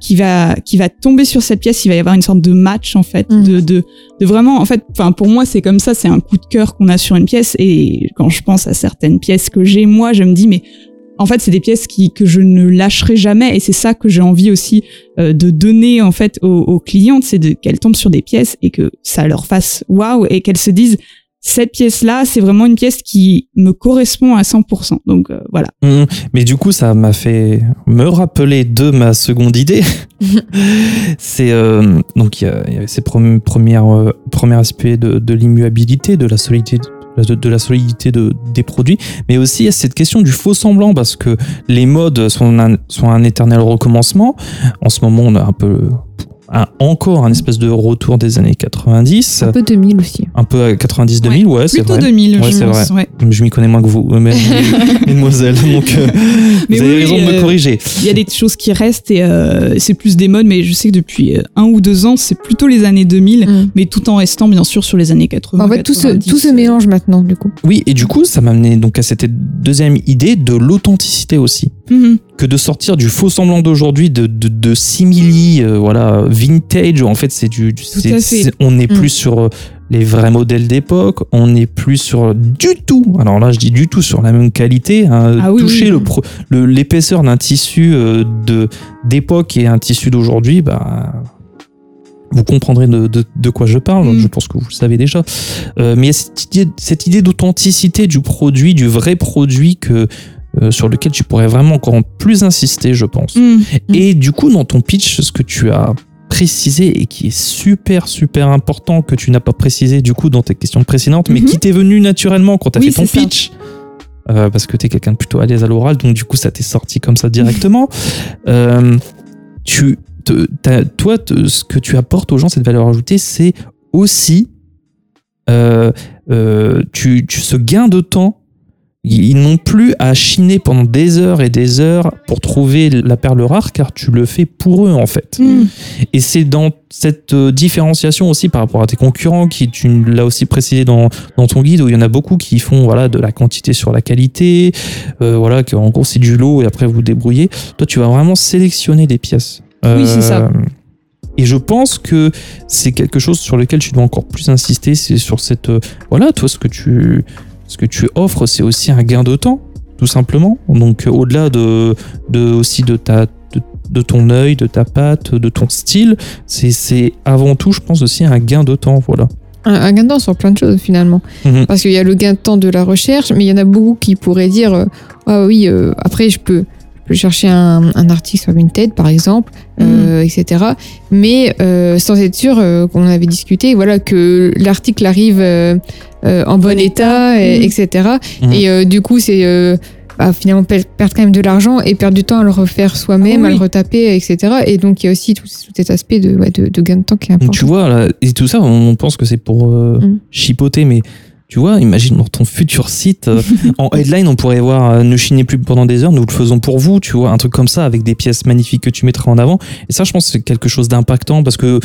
qui va qui va tomber sur cette pièce, il va y avoir une sorte de match en fait, Mhm. de, de de vraiment, en fait, enfin pour moi c'est comme ça, c'est un coup de cœur qu'on a sur une pièce et quand je pense à certaines pièces que j'ai, moi je me dis mais en fait, c'est des pièces qui, que je ne lâcherai jamais et c'est ça que j'ai envie aussi euh, de donner en fait aux, aux clientes, c'est qu'elles tombent sur des pièces et que ça leur fasse waouh et qu'elles se disent cette pièce-là, c'est vraiment une pièce qui me correspond à 100%. Donc euh, voilà. Mhm. Mais du coup, ça m'a fait me rappeler de ma seconde idée. *laughs* c'est euh, donc il y, y avait ces premières euh, premiers aspects de, de l'immuabilité, de la solidité. De, de la solidité de, des produits, mais aussi il y a cette question du faux semblant parce que les modes sont un, sont un éternel recommencement. En ce moment, on a un peu un- encore un espèce de retour des années 90, Un peu 2000 aussi. un peu à 90-2000, ouais, c'est Plutôt vrai. 2000, Ouais, je c'est pense. ouais. Je m'y connais moins que vous, euh, mais- *laughs* mesdemoiselles. Donc, euh, Mais vous avez raison de me euh, corriger. Il y a des choses qui restent et euh, c'est plus des modes, mais je sais que depuis un ou deux ans, c'est plutôt les années 2000, Mm. mais tout en restant bien sûr sur les années 80. En fait, tout se, 90. tout se mélange maintenant, du coup. Oui, et du coup, ça m'a amené donc à cette deuxième idée de l'authenticité aussi. Mhm. Que de sortir du faux semblant d'aujourd'hui, de, de, de simili, euh, voilà, vintage, en fait, c'est du. On n'est Mm. plus sur euh, les vrais modèles d'époque, on n'est plus sur du tout, alors là, je dis du tout sur la même qualité, hein, Ah oui, toucher oui. le l'épaisseur d'un tissu euh, de d'époque et un tissu d'aujourd'hui, bah. Vous comprendrez de, de, de quoi je parle, Mm. je pense que vous le savez déjà. Euh, mais il y a cette idée, cette idée d'authenticité du produit, du vrai produit que, euh, sur lequel tu pourrais vraiment encore plus insister, je pense. Mhm. Et du coup, dans ton pitch, ce que tu as précisé et qui est super, super important, que tu n'as pas précisé du coup dans tes questions précédentes, mais Mhm. qui t'est venu naturellement quand tu as Oui, fait ton pitch. euh, parce que tu es quelqu'un de plutôt à l'aise à l'oral, donc du coup, ça t'est sorti comme ça directement. *laughs* Euh, tu, te- toi, te- ce que tu apportes aux gens, cette valeur ajoutée, c'est aussi euh, tu, tu, ce gain de temps. Ils n'ont plus à chiner pendant des heures et des heures pour trouver la perle rare, car tu le fais pour eux en fait. Mhm. Et c'est dans cette euh, différenciation aussi par rapport à tes concurrents, qui tu l'as aussi précisé dans, dans ton guide, où il y en a beaucoup qui font voilà, de la quantité sur la qualité, euh, voilà, que en gros c'est du lot et après vous débrouillez. Toi, tu vas vraiment sélectionner des pièces. Oui, c'est ça. Euh, Et je pense que c'est quelque chose sur lequel tu dois encore plus insister, c'est sur cette... euh, voilà, toi, ce que tu, ce que tu offres, c'est aussi un gain de temps, tout simplement. Donc, euh, au-delà de, de, aussi de ta... De, de ton œil, de ta patte, de ton style, c'est- c'est avant tout, je pense, aussi un gain de temps, voilà. Un, un gain de temps sur plein de choses, finalement. Mhm. Parce qu'il y a le gain de temps de la recherche, mais il y en a beaucoup qui pourraient dire euh, Ah oui, euh, après, je peux, je peux chercher un, un article sur Vinted, par exemple, euh, etc. Mais euh, sans être sûr euh, qu'on avait discuté, voilà, que l'article arrive euh, euh, en bon, état, et- etc. Et euh, du coup, c'est euh, bah, finalement per- perdre quand même de l'argent et perdre du temps à le refaire soi-même, Ah à le retaper, etc. Et donc, il y a aussi tout, tout cet aspect de, ouais, de, de gain de temps qui est important. Tu vois, là, et tout ça, on pense que c'est pour euh, Mm. chipoter, mais tu vois, imagine dans ton futur site, euh, en *laughs* headline, on pourrait voir euh, ne chinez plus pendant des heures, nous le faisons pour vous, tu vois, un truc comme ça, avec des pièces magnifiques que tu mettras en avant. Et ça, je pense que c'est quelque chose d'impactant parce que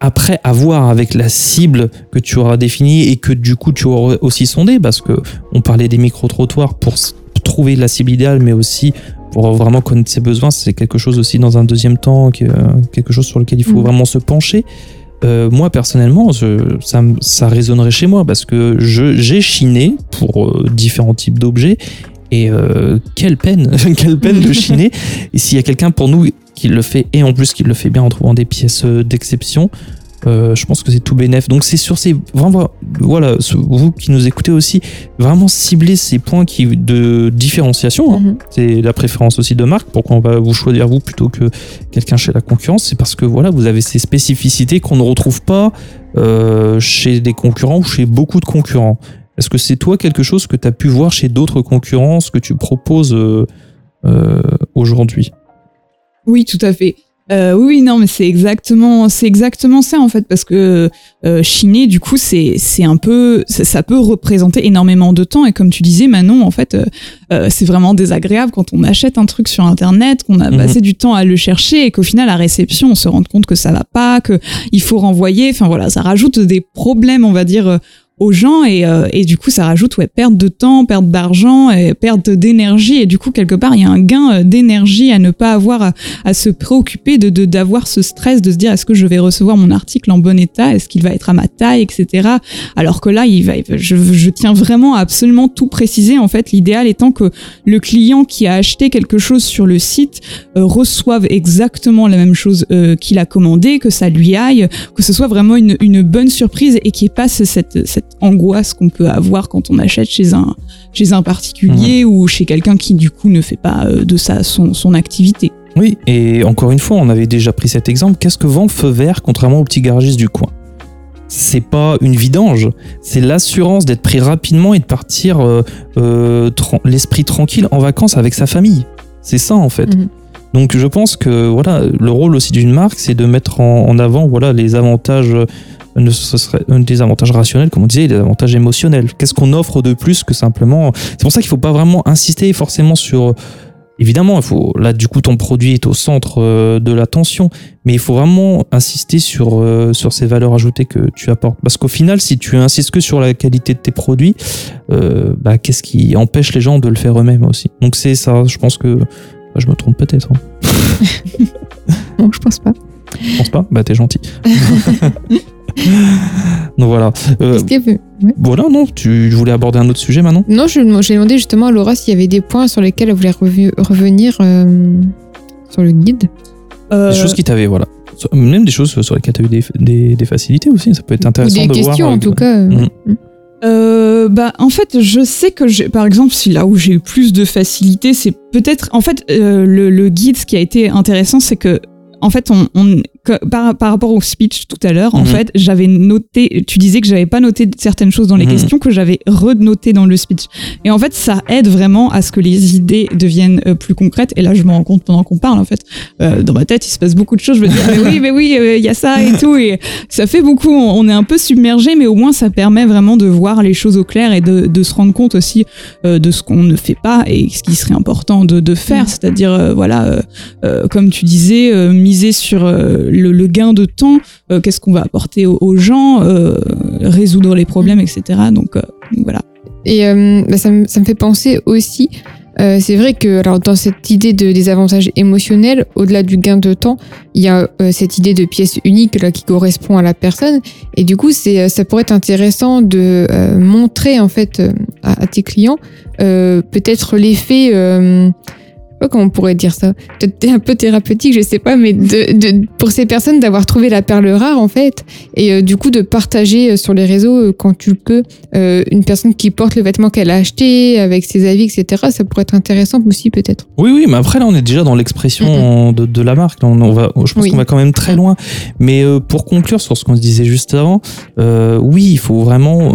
après avoir avec la cible que tu auras définie et que du coup tu auras aussi sondé, parce que on parlait des micro-trottoirs pour s- trouver la cible idéale, mais aussi pour vraiment connaître ses besoins, c'est quelque chose aussi dans un deuxième temps, que- quelque chose sur lequel il faut Mhm. vraiment se pencher. Euh, moi personnellement, je- ça, ça résonnerait chez moi parce que je- j'ai chiné pour euh, différents types d'objets et euh, quelle peine, *laughs* quelle peine de *laughs* chiner. Et s'il y a quelqu'un pour nous qui le fait et en plus qui le fait bien en trouvant des pièces euh, d'exception, euh, je pense que c'est tout bénef. Donc c'est sur ces vraiment voilà vous qui nous écoutez aussi vraiment cibler ces points qui de différenciation. hein. Mhm. C'est la préférence aussi de marque. Pourquoi on va vous choisir vous plutôt que quelqu'un chez la concurrence? C'est parce que voilà, vous avez ces spécificités qu'on ne retrouve pas euh, chez des concurrents ou chez beaucoup de concurrents. Est-ce que c'est toi quelque chose que tu as pu voir chez d'autres concurrents, ce que tu proposes euh, euh, aujourd'hui? Oui, tout à fait. Euh, oui, non, mais c'est exactement, c'est exactement ça en fait, parce que euh, chiner, du coup, c'est c'est un peu, ça, ça peut représenter énormément de temps. Et comme tu disais, Manon, en fait, euh, euh, c'est vraiment désagréable quand on achète un truc sur Internet, qu'on a Mhm. passé du temps à le chercher et qu'au final, à la réception, on se rend compte que ça va pas, que il faut renvoyer. Enfin voilà, ça rajoute des problèmes, on va dire. Aux gens et, euh, et du coup ça rajoute ouais perte de temps perte d'argent et perte d'énergie. Et du coup quelque part il y a un gain euh, d'énergie à ne pas avoir à, se préoccuper de d'avoir ce stress de se dire est-ce que je vais recevoir mon article en bon état? Est-ce qu'il va être à ma taille etc alors que là il va je, je tiens vraiment à absolument tout préciser. En fait l'idéal étant que le client qui a acheté quelque chose sur le site euh, reçoive exactement la même chose euh, qu'il a commandé que ça lui aille que ce soit vraiment une, une bonne surprise et qu'il n'y ait pas ce- cette, cette angoisse qu'on peut avoir quand on achète chez un, chez un particulier ou chez quelqu'un qui du coup ne fait pas euh, de ça son, son activité. Oui, et encore une fois, on avait déjà pris cet exemple. Qu'est-ce que vend le feu vert contrairement au petit garagiste du coin? C'est pas une vidange, c'est l'assurance d'être pris rapidement et de partir euh, euh, l'esprit tranquille en vacances avec sa famille. C'est ça en fait. Mhm. Donc je pense que voilà, le rôle aussi d'une marque, c'est de mettre en, en avant voilà les avantages, euh, ne- ce serait un des avantages rationnels, comme on disait, et des avantages émotionnels. Qu'est-ce qu'on offre de plus que simplement C'est pour ça qu'il faut pas vraiment insister forcément sur. Évidemment, il faut là du coup ton produit est au centre euh, de l'attention, mais il faut vraiment insister sur euh, sur ces valeurs ajoutées que tu apportes. Parce qu'au final, si tu insistes que sur la qualité de tes produits, euh, bah, qu'est-ce qui empêche les gens de le faire eux-mêmes aussi? Donc c'est ça. Je pense que bah, je me trompe peut-être. hein. *laughs* Non, je pense pas. Je pense pas? Bah t'es gentil. *laughs* Donc voilà. Euh, Est-ce ouais. voilà, non, tu voulais aborder un autre sujet maintenant Non, je j'ai demandé justement à Laura s'il y avait des points sur lesquels elle voulait revu- revenir euh, sur le guide. Euh, Des choses qui t'avaient, voilà. Même des choses sur lesquelles tu as eu des, des, des facilités aussi, ça peut être Ou intéressant des de questions voir. en tout cas. Mhm. Euh, bah en fait je sais que j'ai par exemple si là où j'ai eu plus de facilité c'est peut-être en fait euh, le, le guide ce qui a été intéressant c'est que en fait on, on que- par, par rapport au speech tout à l'heure en Mhm. fait j'avais noté tu disais que j'avais pas noté certaines choses dans les Mhm. questions que j'avais renotées dans le speech et en fait ça aide vraiment à ce que les idées deviennent euh, plus concrètes et là je me rends compte pendant qu'on parle en fait euh, dans ma tête il se passe beaucoup de choses je me dis ah, mais oui mais oui euh, il y a ça et tout et ça fait beaucoup, on on est un peu submergé, mais au moins ça permet vraiment de voir les choses au clair et de, de se rendre compte aussi euh, de ce qu'on ne fait pas et ce qui serait important de, de faire, Mm. c'est-à-dire euh, voilà, euh, euh, comme tu disais, euh, miser sur euh, le, gain de temps, euh, qu'est-ce qu'on va apporter aux, gens, euh, résoudre les problèmes, etc. Donc, euh, donc voilà. Et bah, ça, me, ça me fait penser aussi, c'est vrai que alors, dans cette idée de, des avantages émotionnels, au-delà du gain de temps, il y a cette idée de pièce unique là, qui correspond à la personne. Et du coup, ça pourrait être intéressant de montrer en fait à, à tes clients peut-être l'effet... Pas comment on pourrait dire ça Peut-être un peu thérapeutique, je sais pas, mais de, de, pour ces personnes d'avoir trouvé la perle rare en fait, et euh, du coup de partager euh, sur les réseaux euh, quand tu le peux euh, une personne qui porte le vêtement qu'elle a acheté avec ses avis, etc. Ça pourrait être intéressant aussi peut-être. Oui, oui, mais après là, on est déjà dans l'expression de, de la marque. Là, on, on va, je pense Oui. qu'on va quand même très loin. Mais euh, pour conclure sur ce qu'on se disait juste avant, oui, il faut vraiment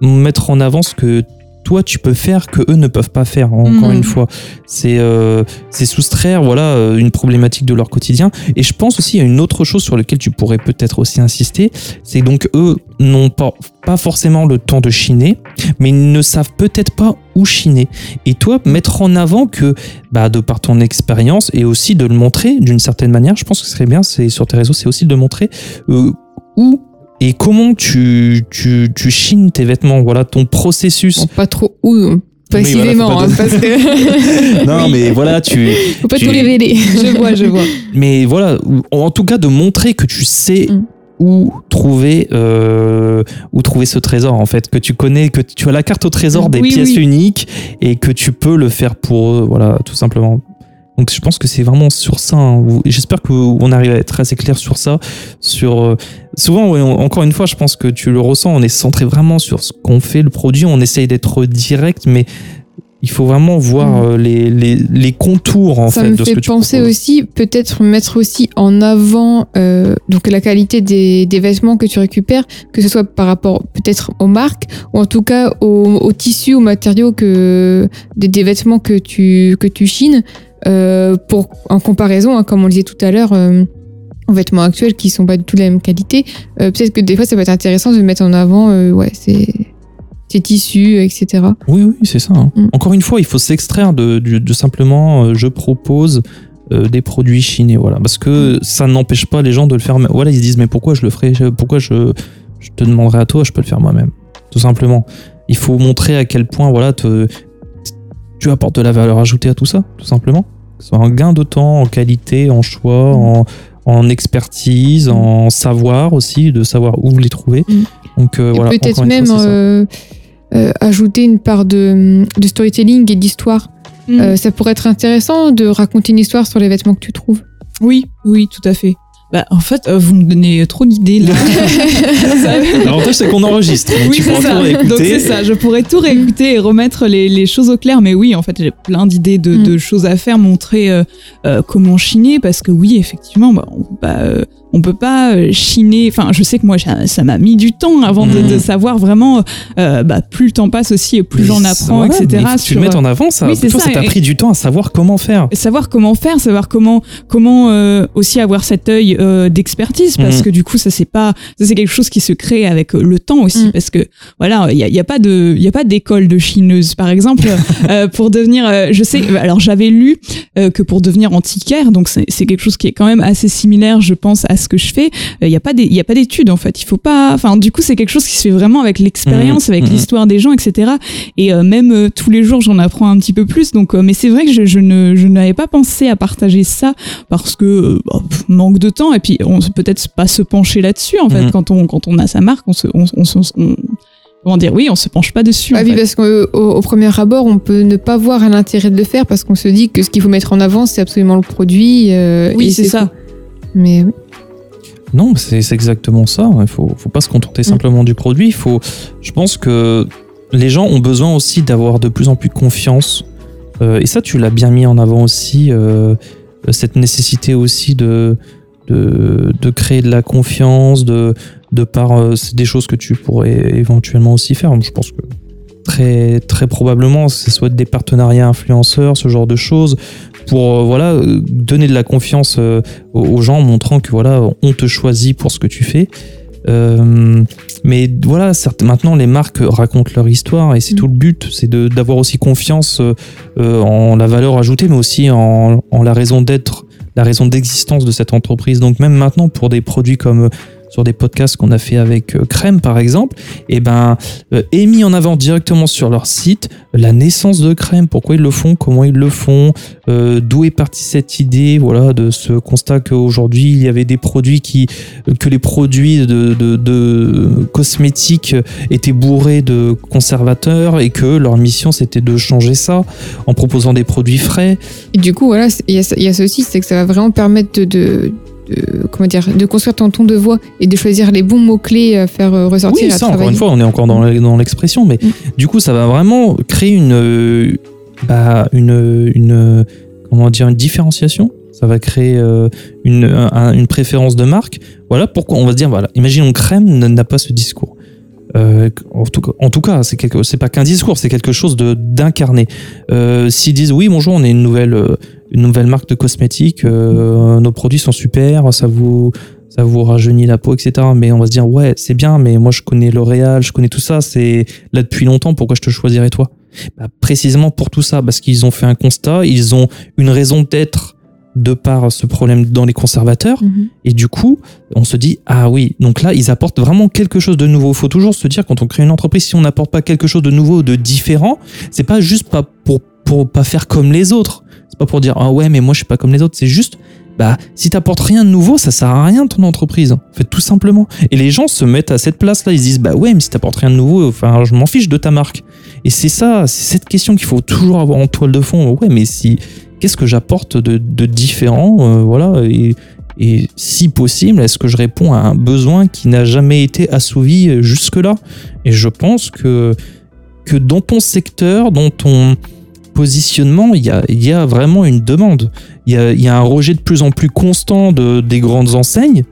mettre en avant ce que toi tu peux faire que eux ne peuvent pas faire. Encore Mhm. une fois, c'est euh, c'est soustraire voilà euh, une problématique de leur quotidien. Et je pense aussi a une autre chose sur laquelle tu pourrais peut-être aussi insister, c'est donc eux n'ont pas pas forcément le temps de chiner, mais ils ne savent peut-être pas où chiner. Et toi, mettre en avant que, bah, de par ton expérience et aussi de le montrer d'une certaine manière, je pense que ce serait bien, c'est sur tes réseaux, c'est aussi de montrer euh, où et comment tu, tu, tu chines tes vêtements, voilà, ton processus. Bon, pas trop où Oui, précisément, voilà, faut pas hein, parce que *laughs* non, Oui. mais voilà, tu. faut pas tu- tout révéler. *laughs* Je vois, je vois. Mais voilà, en tout cas, de montrer que tu sais Mm. où trouver euh, où trouver ce trésor en fait que tu connais que tu as la carte au trésor des Oui, pièces oui. uniques et que tu peux le faire pour eux voilà tout simplement donc je pense que c'est vraiment sur ça hein. J'espère que on arrive à être assez clair sur ça sur euh, souvent ouais, on- encore une fois je pense que tu le ressens on est centré vraiment sur ce qu'on fait le produit on essaye d'être direct mais il faut vraiment voir Mm. euh, les, les, les contours en ça fait me de ce fait que tu penser proposes. aussi peut-être mettre aussi en avant euh, donc la qualité des, des vêtements que tu récupères que ce soit par rapport peut-être aux marques ou en tout cas aux, aux tissus aux matériaux que des, des vêtements que tu que tu chines Euh, pour, en comparaison, hein, comme on le disait tout à l'heure, euh, aux vêtements actuels qui sont pas du tout de la même qualité, euh, peut-être que des fois ça peut être intéressant de mettre en avant euh, ouais, ces, ces tissus, etc. Oui, oui, c'est ça. hein. Mm. Encore une fois, il faut s'extraire de, de simplement euh, je propose des produits chinés, voilà, parce que ça n'empêche pas les gens de le faire. Voilà, ils se disent mais pourquoi je le ferais? Pourquoi je, je te demanderais à toi Je peux le faire moi-même, tout simplement. Il faut montrer à quel point voilà te- tu apportes de la valeur ajoutée à tout ça, tout simplement. Soit un gain de temps, en qualité, en choix, en, en expertise, en savoir aussi, de savoir où les trouver. Mm. Donc euh, Et voilà. peut-être même fois, euh, euh, ajouter une part de, de storytelling et d'histoire. Mm. Euh, ça pourrait être intéressant de raconter une histoire sur les vêtements que tu trouves. Oui, oui, tout à fait. Bah, en fait, euh, vous me donnez trop d'idées là. *laughs* L'avantage, c'est qu'on enregistre. Donc Oui, tu pourras ça. tout réécouter. Donc c'est ça, je pourrais tout réécouter et remettre les, les choses au clair. Mais oui, en fait, j'ai plein d'idées de, Mm. de choses à faire, montrer euh, euh, comment chiner, parce que oui, effectivement, bah, on pas, euh, on peut pas euh, chiner. Enfin, je sais que moi, ça m'a mis du temps avant de, de savoir vraiment. euh, bah, plus le temps passe aussi, et plus j'en apprends, voilà, mais etc. que tu sur, le mettes en avant, ça. Oui, c'est toi, ça, ça t'a et- pris du temps à savoir comment faire. savoir comment faire, savoir comment comment euh, aussi avoir cet œil euh, d'expertise parce Mhm. que du coup ça c'est pas ça c'est quelque chose qui se crée avec euh, le temps aussi Mhm. parce que voilà il y a, il y a pas de il y a pas d'école de chineuse par exemple *laughs* euh, pour devenir euh, je sais alors j'avais lu euh, que pour devenir antiquaire donc c'est c'est quelque chose qui est quand même assez similaire je pense à ce que je fais Euh, il y a pas des il y a pas d'études en fait il faut pas enfin du coup c'est quelque chose qui se fait vraiment avec l'expérience Mhm. avec Mhm. l'histoire des gens etc et euh, même euh, tous les jours, j'en apprends un petit peu plus. Donc, euh, mais c'est vrai que je, je ne, je n'avais pas pensé à partager ça parce que euh, bah, pff, manque de temps. Et puis, on peut peut-être pas se pencher là-dessus. En fait, Mhm. quand on quand on a sa marque, on se, on, on, se- on- comment dire, oui, on se penche pas dessus. Ah oui, fait. parce qu'au au premier abord, on peut ne pas voir l'intérêt de le faire parce qu'on se dit que ce qu'il faut mettre en avant, c'est absolument le produit. euh, Oui, et c'est ça. tout. Mais oui. Non, c'est exactement ça. Il faut, faut pas se contenter Mm. simplement du produit. Il faut, je pense que les gens ont besoin aussi d'avoir de plus en plus confiance. Euh, et ça, tu l'as bien mis en avant aussi, euh, cette nécessité aussi de, de, de créer de la confiance, de, de par euh, c'est des choses que tu pourrais éventuellement aussi faire. Je pense que très, très probablement, ce soit des partenariats influenceurs, ce genre de choses, pour euh, voilà, euh, donner de la confiance euh, aux gens, montrant que voilà, on te choisit pour ce que tu fais. Mais voilà, certes, maintenant les marques racontent leur histoire et c'est Mm. tout le but, c'est de- d'avoir aussi confiance en la valeur ajoutée, mais aussi en, en la raison d'être, la raison d'existence de cette entreprise. Donc même maintenant pour des produits comme sur des podcasts qu'on a fait avec euh, Crème par exemple, et ben euh, est mis en avant directement sur leur site la naissance de Crème, pourquoi ils le font, comment ils le font, euh, d'où est partie cette idée, voilà, de ce constat qu'aujourd'hui il y avait des produits qui, que les produits de, de, cosmétiques étaient bourrés de conservateurs et que leur mission c'était de changer ça en proposant des produits frais. Et du coup, voilà, il y, a aussi, c'est que ça va vraiment permettre de, de- comment dire, de construire ton ton de voix et de choisir les bons mots-clés à faire euh, ressortir Oui, à ça encore une fois, on est encore dans l'expression, mais Mm. du coup ça va vraiment créer une, euh, bah, une, une, comment dire, une différenciation. Ça va créer euh, une, un- une préférence de marque. Voilà pourquoi on va se dire, voilà, imaginons Crème n'a pas ce discours. Euh, en tout cas, en tout cas, c'est quelque, c'est pas qu'un discours, c'est quelque chose de d'incarné. Euh, S'ils disent oui, bonjour, on est une nouvelle, euh, une nouvelle marque de cosmétiques, euh, nos produits sont super, ça vous, ça vous rajeunit la peau, etc. Mais on va se dire ouais, c'est bien, mais moi je connais L'Oréal, je connais tout ça, c'est là depuis longtemps, pourquoi je te choisirais toi? Bah, Précisément pour tout ça, parce qu'ils ont fait un constat, ils ont une raison d'être de par ce problème dans les conservateurs. Mhm. Et du coup, on se dit, ah oui, donc là, ils apportent vraiment quelque chose de nouveau. Il faut toujours se dire, quand on crée une entreprise, si on n'apporte pas quelque chose de nouveau, de différent, c'est pas juste pas pour, pour pas faire comme les autres. C'est pas pour dire, ah ouais, mais moi, je suis pas comme les autres. C'est juste, bah, si t'apportes rien de nouveau, ça sert à rien ton entreprise. En fait, tout simplement. Et les gens se mettent à cette place-là. Ils se disent, bah ouais, mais si t'apportes rien de nouveau, enfin, je m'en fiche de ta marque. Et c'est ça, c'est cette question qu'il faut toujours avoir en toile de fond. Ouais, mais si, qu'est-ce que j'apporte de, de différent, euh, voilà, et, et si possible, est-ce que je réponds à un besoin qui n'a jamais été assouvi jusque-là? Et je pense que, que dans ton secteur, dans ton positionnement, il y a, il y a vraiment une demande. Il y a, il y a un rejet de plus en plus constant de, des grandes enseignes.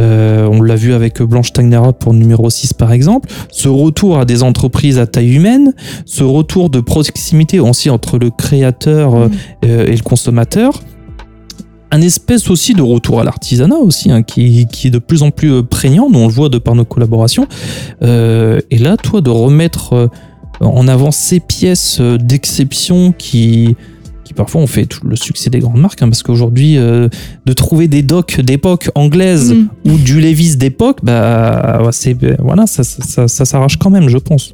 Euh, on l'a vu avec Blanche Tagnara pour numéro 6 par exemple. Ce retour à des entreprises à taille humaine, ce retour de proximité aussi entre le créateur euh, Mm. euh, et le consommateur. Un espèce aussi de retour à l'artisanat aussi, hein, qui, qui est de plus en plus euh, prégnant, nous on le voit de par nos collaborations. Euh, et là, toi, de remettre en avant ces pièces euh, d'exception qui, qui parfois ont fait tout le succès des grandes marques, hein, parce qu'aujourd'hui, euh, de trouver des docks d'époque anglaises Mm. ou du Levis d'époque, bah, c'est, voilà, ça, ça, ça- ça s'arrache quand même, je pense.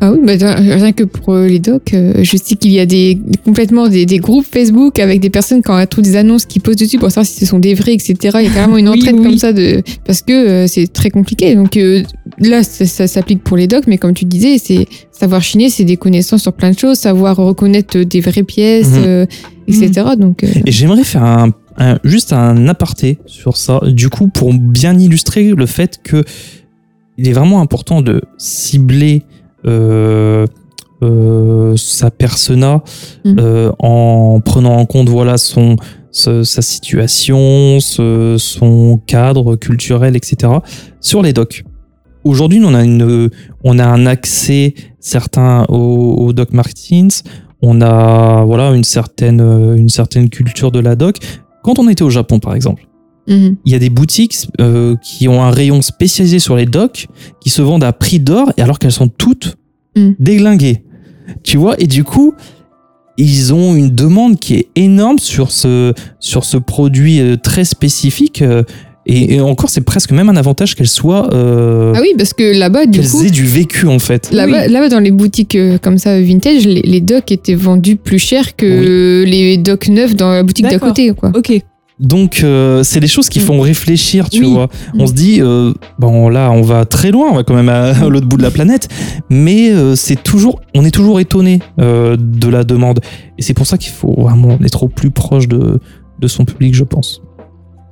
Ah oui, bah, rien que pour euh, les docs, euh, je sais qu'il y a des, complètement des, des groupes Facebook avec des personnes qui ont toutes des annonces qui posent dessus pour savoir si ce sont des vrais, etc. Il y a carrément une *laughs* Oui, entraide oui, comme ça de, parce que euh, c'est très compliqué. Donc euh, là, ça, ça s'applique pour les docs, mais comme tu disais, c'est savoir chiner, c'est des connaissances sur plein de choses, savoir reconnaître des vraies pièces, Mhm. euh, etc. Donc, euh, Et j'aimerais faire un, un- juste un aparté sur ça, du coup, pour bien illustrer le fait que il est vraiment important de cibler sa persona Mhm. euh, en prenant en compte voilà son ce- sa situation, ce- son cadre culturel, etc. sur les docs. Aujourd'hui, on a une, on a un accès certain au, au doc Martins. On a voilà une certaine, euh, une certaine culture de la doc. Quand on était au Japon, par exemple, mhm. il y a des boutiques euh, qui ont un rayon spécialisé sur les docks qui se vendent à prix d'or et alors qu'elles sont toutes Mm. déglinguées. Tu vois Et du coup, ils ont une demande qui est énorme sur ce, sur ce produit euh, très spécifique. euh, et, et encore, c'est presque même un avantage qu'elles soient. euh, ah oui, parce que là-bas, du qu'elles coup. aient du vécu en fait. Là-bas, dans les boutiques euh, comme ça vintage, les, les docks étaient vendus plus cher que les docks neufs dans la boutique d'à côté. Quoi. Ok. Donc, euh, c'est des choses qui Mm. font réfléchir, tu Oui. vois. Mm. On se dit, euh, bon, là, on va très loin, on va quand même à, *laughs* à l'autre bout de la planète, mais euh, c'est toujours, on est toujours étonné de la demande. Et c'est pour ça qu'il faut vraiment être au plus proche de, de son public, je pense.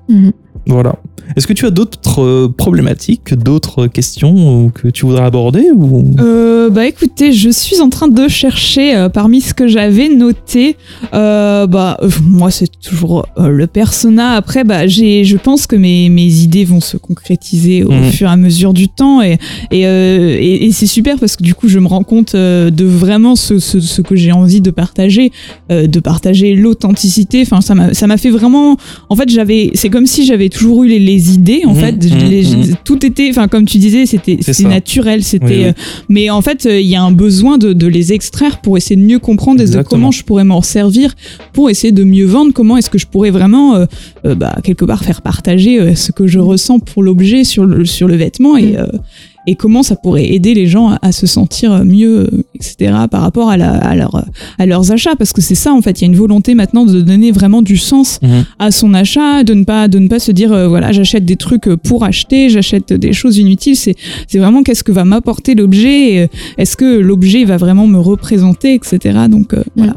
Mhm. Voilà. Est-ce que tu as d'autres euh, problématiques, d'autres questions euh, que tu voudrais aborder ou... Euh, bah écoutez, je suis en train de chercher euh, parmi ce que j'avais noté. Euh, bah moi c'est toujours le persona. Après bah j'ai, je pense que mes, mes idées vont se concrétiser au Mhm. fur et à mesure du temps et et, et, et c'est super parce que du coup je me rends compte de vraiment ce, ce, ce que j'ai envie de partager, de partager l'authenticité. Enfin ça m'a ça m'a fait vraiment. En fait j'avais c'est comme si j'avais toujours eu les, les idées en Mhm, fait. mhm, Les- mhm. Tout était enfin comme tu disais c'était C'est naturel c'était Oui, oui. euh, mais en fait, euh, il y a un besoin de, de les extraire pour essayer de mieux comprendre et de comment je pourrais m'en servir pour essayer de mieux vendre. Comment est-ce que je pourrais vraiment, euh, euh, bah, quelque part, faire partager euh, ce que je ressens pour l'objet sur le, sur le vêtement et, Mm. euh, et comment ça pourrait aider les gens à, à se sentir mieux, euh, etc., par rapport à, la, à, leur, à leurs achats. Parce que c'est ça, en fait, il y a une volonté maintenant de donner vraiment du sens Mhm. à son achat, de ne pas, de ne pas se dire, euh, voilà, j'achète des trucs pour acheter, j'achète des choses inutiles. C'est c'est vraiment qu'est-ce que va m'apporter l'objet, et, euh, est-ce que l'objet va vraiment me représenter, etc. Donc euh, voilà.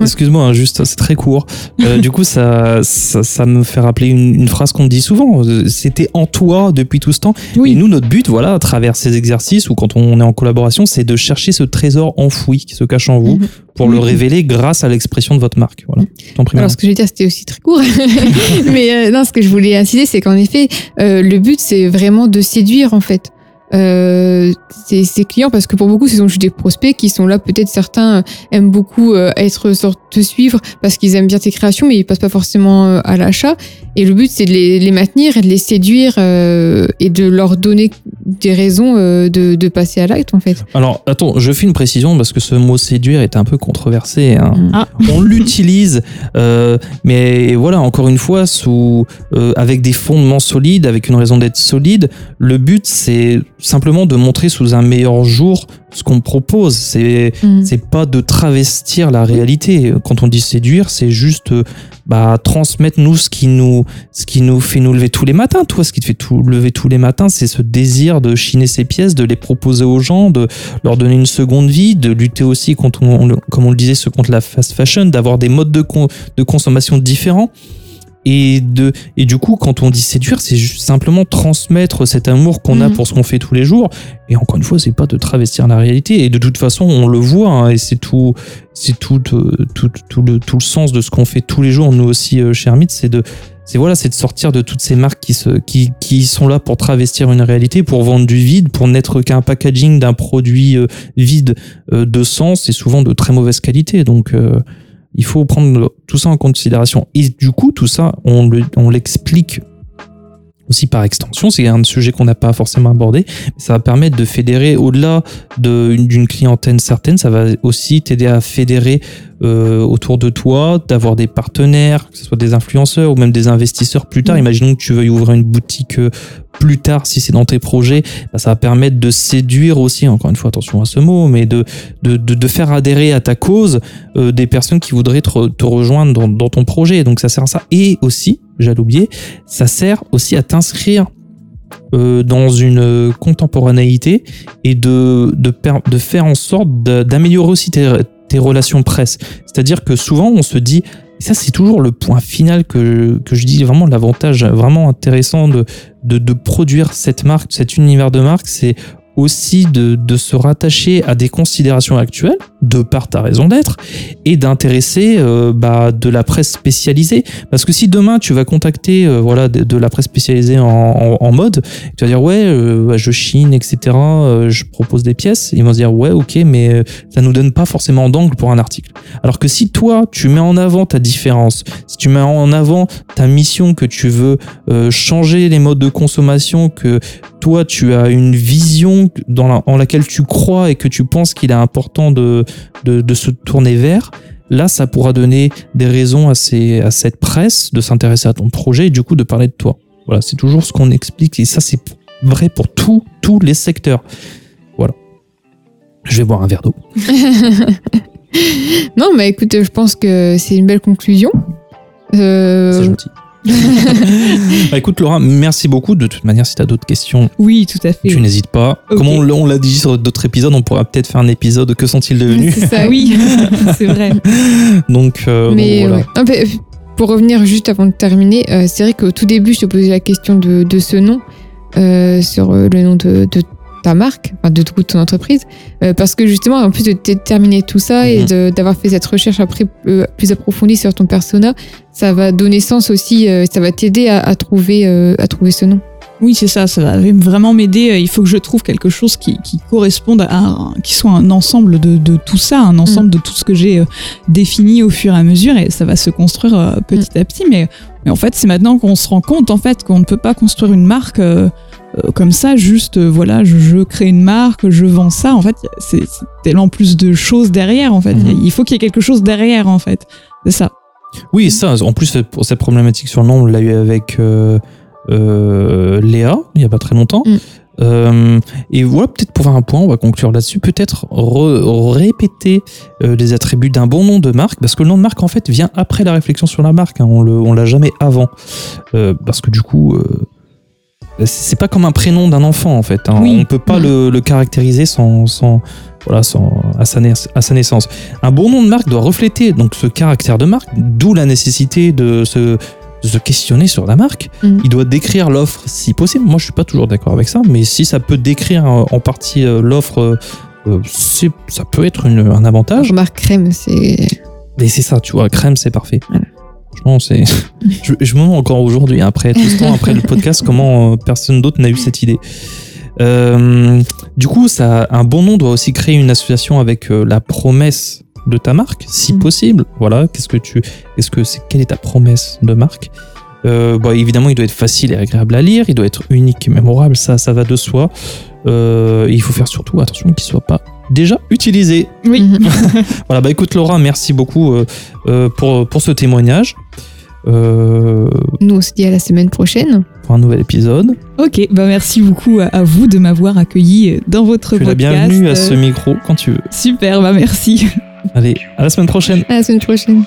Excuse-moi, hein, juste, c'est très court. Euh, du coup, ça, ça, ça me fait rappeler une, une phrase qu'on me dit souvent. C'était en toi depuis tout ce temps. Et nous, notre but, voilà, à travers ces exercices ou quand on est en collaboration, c'est de chercher ce trésor enfoui qui se cache en vous Mhm. pour le révéler grâce à l'expression de votre marque. Voilà. Alors, ce que je vais dire, c'était aussi très court. *laughs* Mais euh, non, ce que je voulais insister, c'est qu'en effet, euh, le but, c'est vraiment de séduire, en fait. Euh, ces, ces clients parce que pour beaucoup ce sont juste des prospects qui sont là peut-être certains aiment beaucoup euh, être sorte te suivre parce qu'ils aiment bien tes créations mais ils passent pas forcément euh, à l'achat et le but c'est de les, les maintenir et de les séduire euh, et de leur donner des raisons euh, de, de passer à l'acte en fait Alors, attends, je fais une précision parce que ce mot séduire est un peu controversé. hein. Mm. Ah. On l'utilise, euh, mais voilà, encore une fois, sous, euh, avec des fondements solides, avec une raison d'être solide. Le but, c'est simplement de montrer sous un meilleur jour ce qu'on propose. C'est Mm. c'est pas de travestir la réalité. Quand on dit séduire, c'est juste euh, bah, transmettre nous ce qui nous ce qui nous fait nous lever tous les matins. Toi, ce qui te fait tout lever tous les matins, c'est ce désir de chiner ces pièces, de les proposer aux gens, de leur donner une seconde vie, de lutter aussi contre, on comme on le disait, ce contre la fast fashion, d'avoir des modes de, con- de consommation différents. Et, de, et du coup, quand on dit séduire, c'est juste simplement transmettre cet amour qu'on a Mhm. pour ce qu'on fait tous les jours. Et encore une fois, c'est pas de travestir la réalité. Et de toute façon, on le voit, hein, et c'est tout, c'est tout, euh, tout, tout, le, tout le sens de ce qu'on fait tous les jours, nous aussi, euh, chez Hermite, c'est de, c'est voilà, c'est de sortir de toutes ces marques qui, se, qui, qui sont là pour travestir une réalité, pour vendre du vide, pour n'être qu'un packaging d'un produit euh, vide euh, de sens et souvent de très mauvaise qualité. Donc euh, il faut prendre tout ça en considération. Et du coup, tout ça, on le- on l'explique aussi par extension. C'est un sujet qu'on n'a pas forcément abordé. Ça va permettre de fédérer au-delà de- d'une clientèle certaine. Ça va aussi t'aider à fédérer autour de toi, d'avoir des partenaires, que ce soit des influenceurs ou même des investisseurs plus tard. Mm. Imaginons que tu veuilles ouvrir une boutique euh, plus tard, si c'est dans tes projets, bah, ça va permettre de séduire aussi, encore une fois, attention à ce mot, mais de, de, de, de faire adhérer à ta cause euh, des personnes qui voudraient te, re- te rejoindre dans, dans ton projet. Donc ça sert à ça. Et aussi, j'allais oublier, ça sert aussi à t'inscrire euh, dans une euh, contemporanéité et de, de, faire en sorte d'améliorer aussi tes, relations presse. C'est-à-dire que souvent on se dit, ça c'est toujours le point final que, que je dis vraiment l'avantage vraiment intéressant de, de, de produire cette marque, cet univers de marque, c'est aussi de, de se rattacher à des considérations actuelles, de par ta raison d'être, et d'intéresser euh, bah, de la presse spécialisée. Parce que si demain tu vas contacter euh, voilà, de, la presse spécialisée en, en, mode, tu vas dire ouais, euh, bah, je chine, etc., je propose des pièces, ils vont se dire ouais, ok, mais ça nous donne pas forcément d'angle pour un article. Alors que si toi, tu mets en avant ta différence, si tu mets en avant ta mission, que tu veux changer les modes de consommation, que toi, tu as une vision dans la- en laquelle tu crois et que tu penses qu'il est important de, de, de se tourner vers, là, ça pourra donner des raisons à, ces, à cette presse de s'intéresser à ton projet et du coup de parler de toi. Voilà, c'est toujours ce qu'on explique et ça, c'est vrai pour tous tous les secteurs. Voilà. Je vais boire un verre d'eau. *laughs* Non, mais écoute, je pense que c'est une belle conclusion. Euh, C'est gentil. *laughs* bah, écoute Laura, merci beaucoup. De toute manière, si tu as d'autres questions, Oui, tout à fait. tu n'hésites pas. Ok. Comme on, l'a- on l'a dit sur d'autres épisodes, on pourra peut-être faire un épisode Que sont-ils devenus c'est ça, oui, *laughs* c'est vrai. Donc, euh, donc Mais voilà. ouais. Ah, bah, pour revenir juste avant de terminer, euh, c'est vrai qu'au tout début, je te posais la question de, de ce nom, euh, sur euh, le nom de, de ta marque, de, de ton entreprise, euh, parce que justement, en plus de déterminer tout ça et Mhm. d'avoir fait cette recherche après euh, plus approfondie sur ton persona, ça va donner sens aussi, euh, ça va t'aider à, à trouver, euh, à trouver ce nom. Oui, c'est ça, ça va vraiment m'aider. Il faut que je trouve quelque chose qui, qui corresponde à, un- qui soit un ensemble de, de tout ça, un ensemble de tout ce que j'ai euh, défini au fur et à mesure, et ça va se construire euh, petit à petit. Mais, mais en fait, c'est maintenant qu'on se rend compte en fait qu'on ne peut pas construire une marque comme ça, juste euh, voilà, je, je crée une marque, je vends ça. En fait, c'est tellement plus de choses derrière. En fait, Mhm. il faut qu'il y ait quelque chose derrière. En fait, c'est ça. Oui, ça, en plus, pour cette problématique sur le nom, on l'a eu avec euh, euh, Léa, il n'y a pas très longtemps. Mm. Euh, et voilà, peut-être pour faire un point, on va conclure là-dessus. Peut-être re- répéter euh, les attributs d'un bon nom de marque, parce que le nom de marque, en fait, vient après la réflexion sur la marque. hein. on on l'a jamais avant. Euh, parce que du coup, euh, c'est pas comme un prénom d'un enfant, en fait. hein. Oui. On peut pas Mm. le, le caractériser sans, sans, voilà, sans, à, sa nais- à sa naissance. Un bon nom de marque doit refléter donc ce caractère de marque, d'où la nécessité de se, de se questionner sur la marque. Mhm. Il doit décrire l'offre si possible. Moi, je suis pas toujours d'accord avec ça, mais si ça peut décrire euh, en partie euh, l'offre, euh, ça peut être une- un avantage. Remarque crème, c'est. Et c'est ça, tu vois, crème, c'est parfait. Voilà. Franchement, c'est. *laughs* je, je me demande encore aujourd'hui, après tout ce temps, après le podcast, *laughs* comment euh, personne d'autre n'a eu cette idée. Euh, du coup, ça, un bon nom doit aussi créer une association avec euh, la promesse de ta marque, si Mhm. possible. Voilà, qu'est-ce que tu, qu'est-ce que c'est, quelle est ta promesse de marque? Euh, bah, évidemment, il doit être facile et agréable à lire. Il doit être unique et mémorable. Ça, ça va de soi. Il faut faire surtout attention qu'il soit pas déjà utilisé. Oui. *laughs* *laughs* Voilà, bah écoute Laura, merci beaucoup euh, euh, pour, pour ce témoignage. Euh, Nous, on se dit à la semaine prochaine. pour un nouvel épisode. Ok, bah merci beaucoup à, à vous de m'avoir accueilli dans votre Tu podcast. bienvenue à ce micro quand tu veux. Super, bah merci. Allez, à la semaine prochaine. À la semaine prochaine.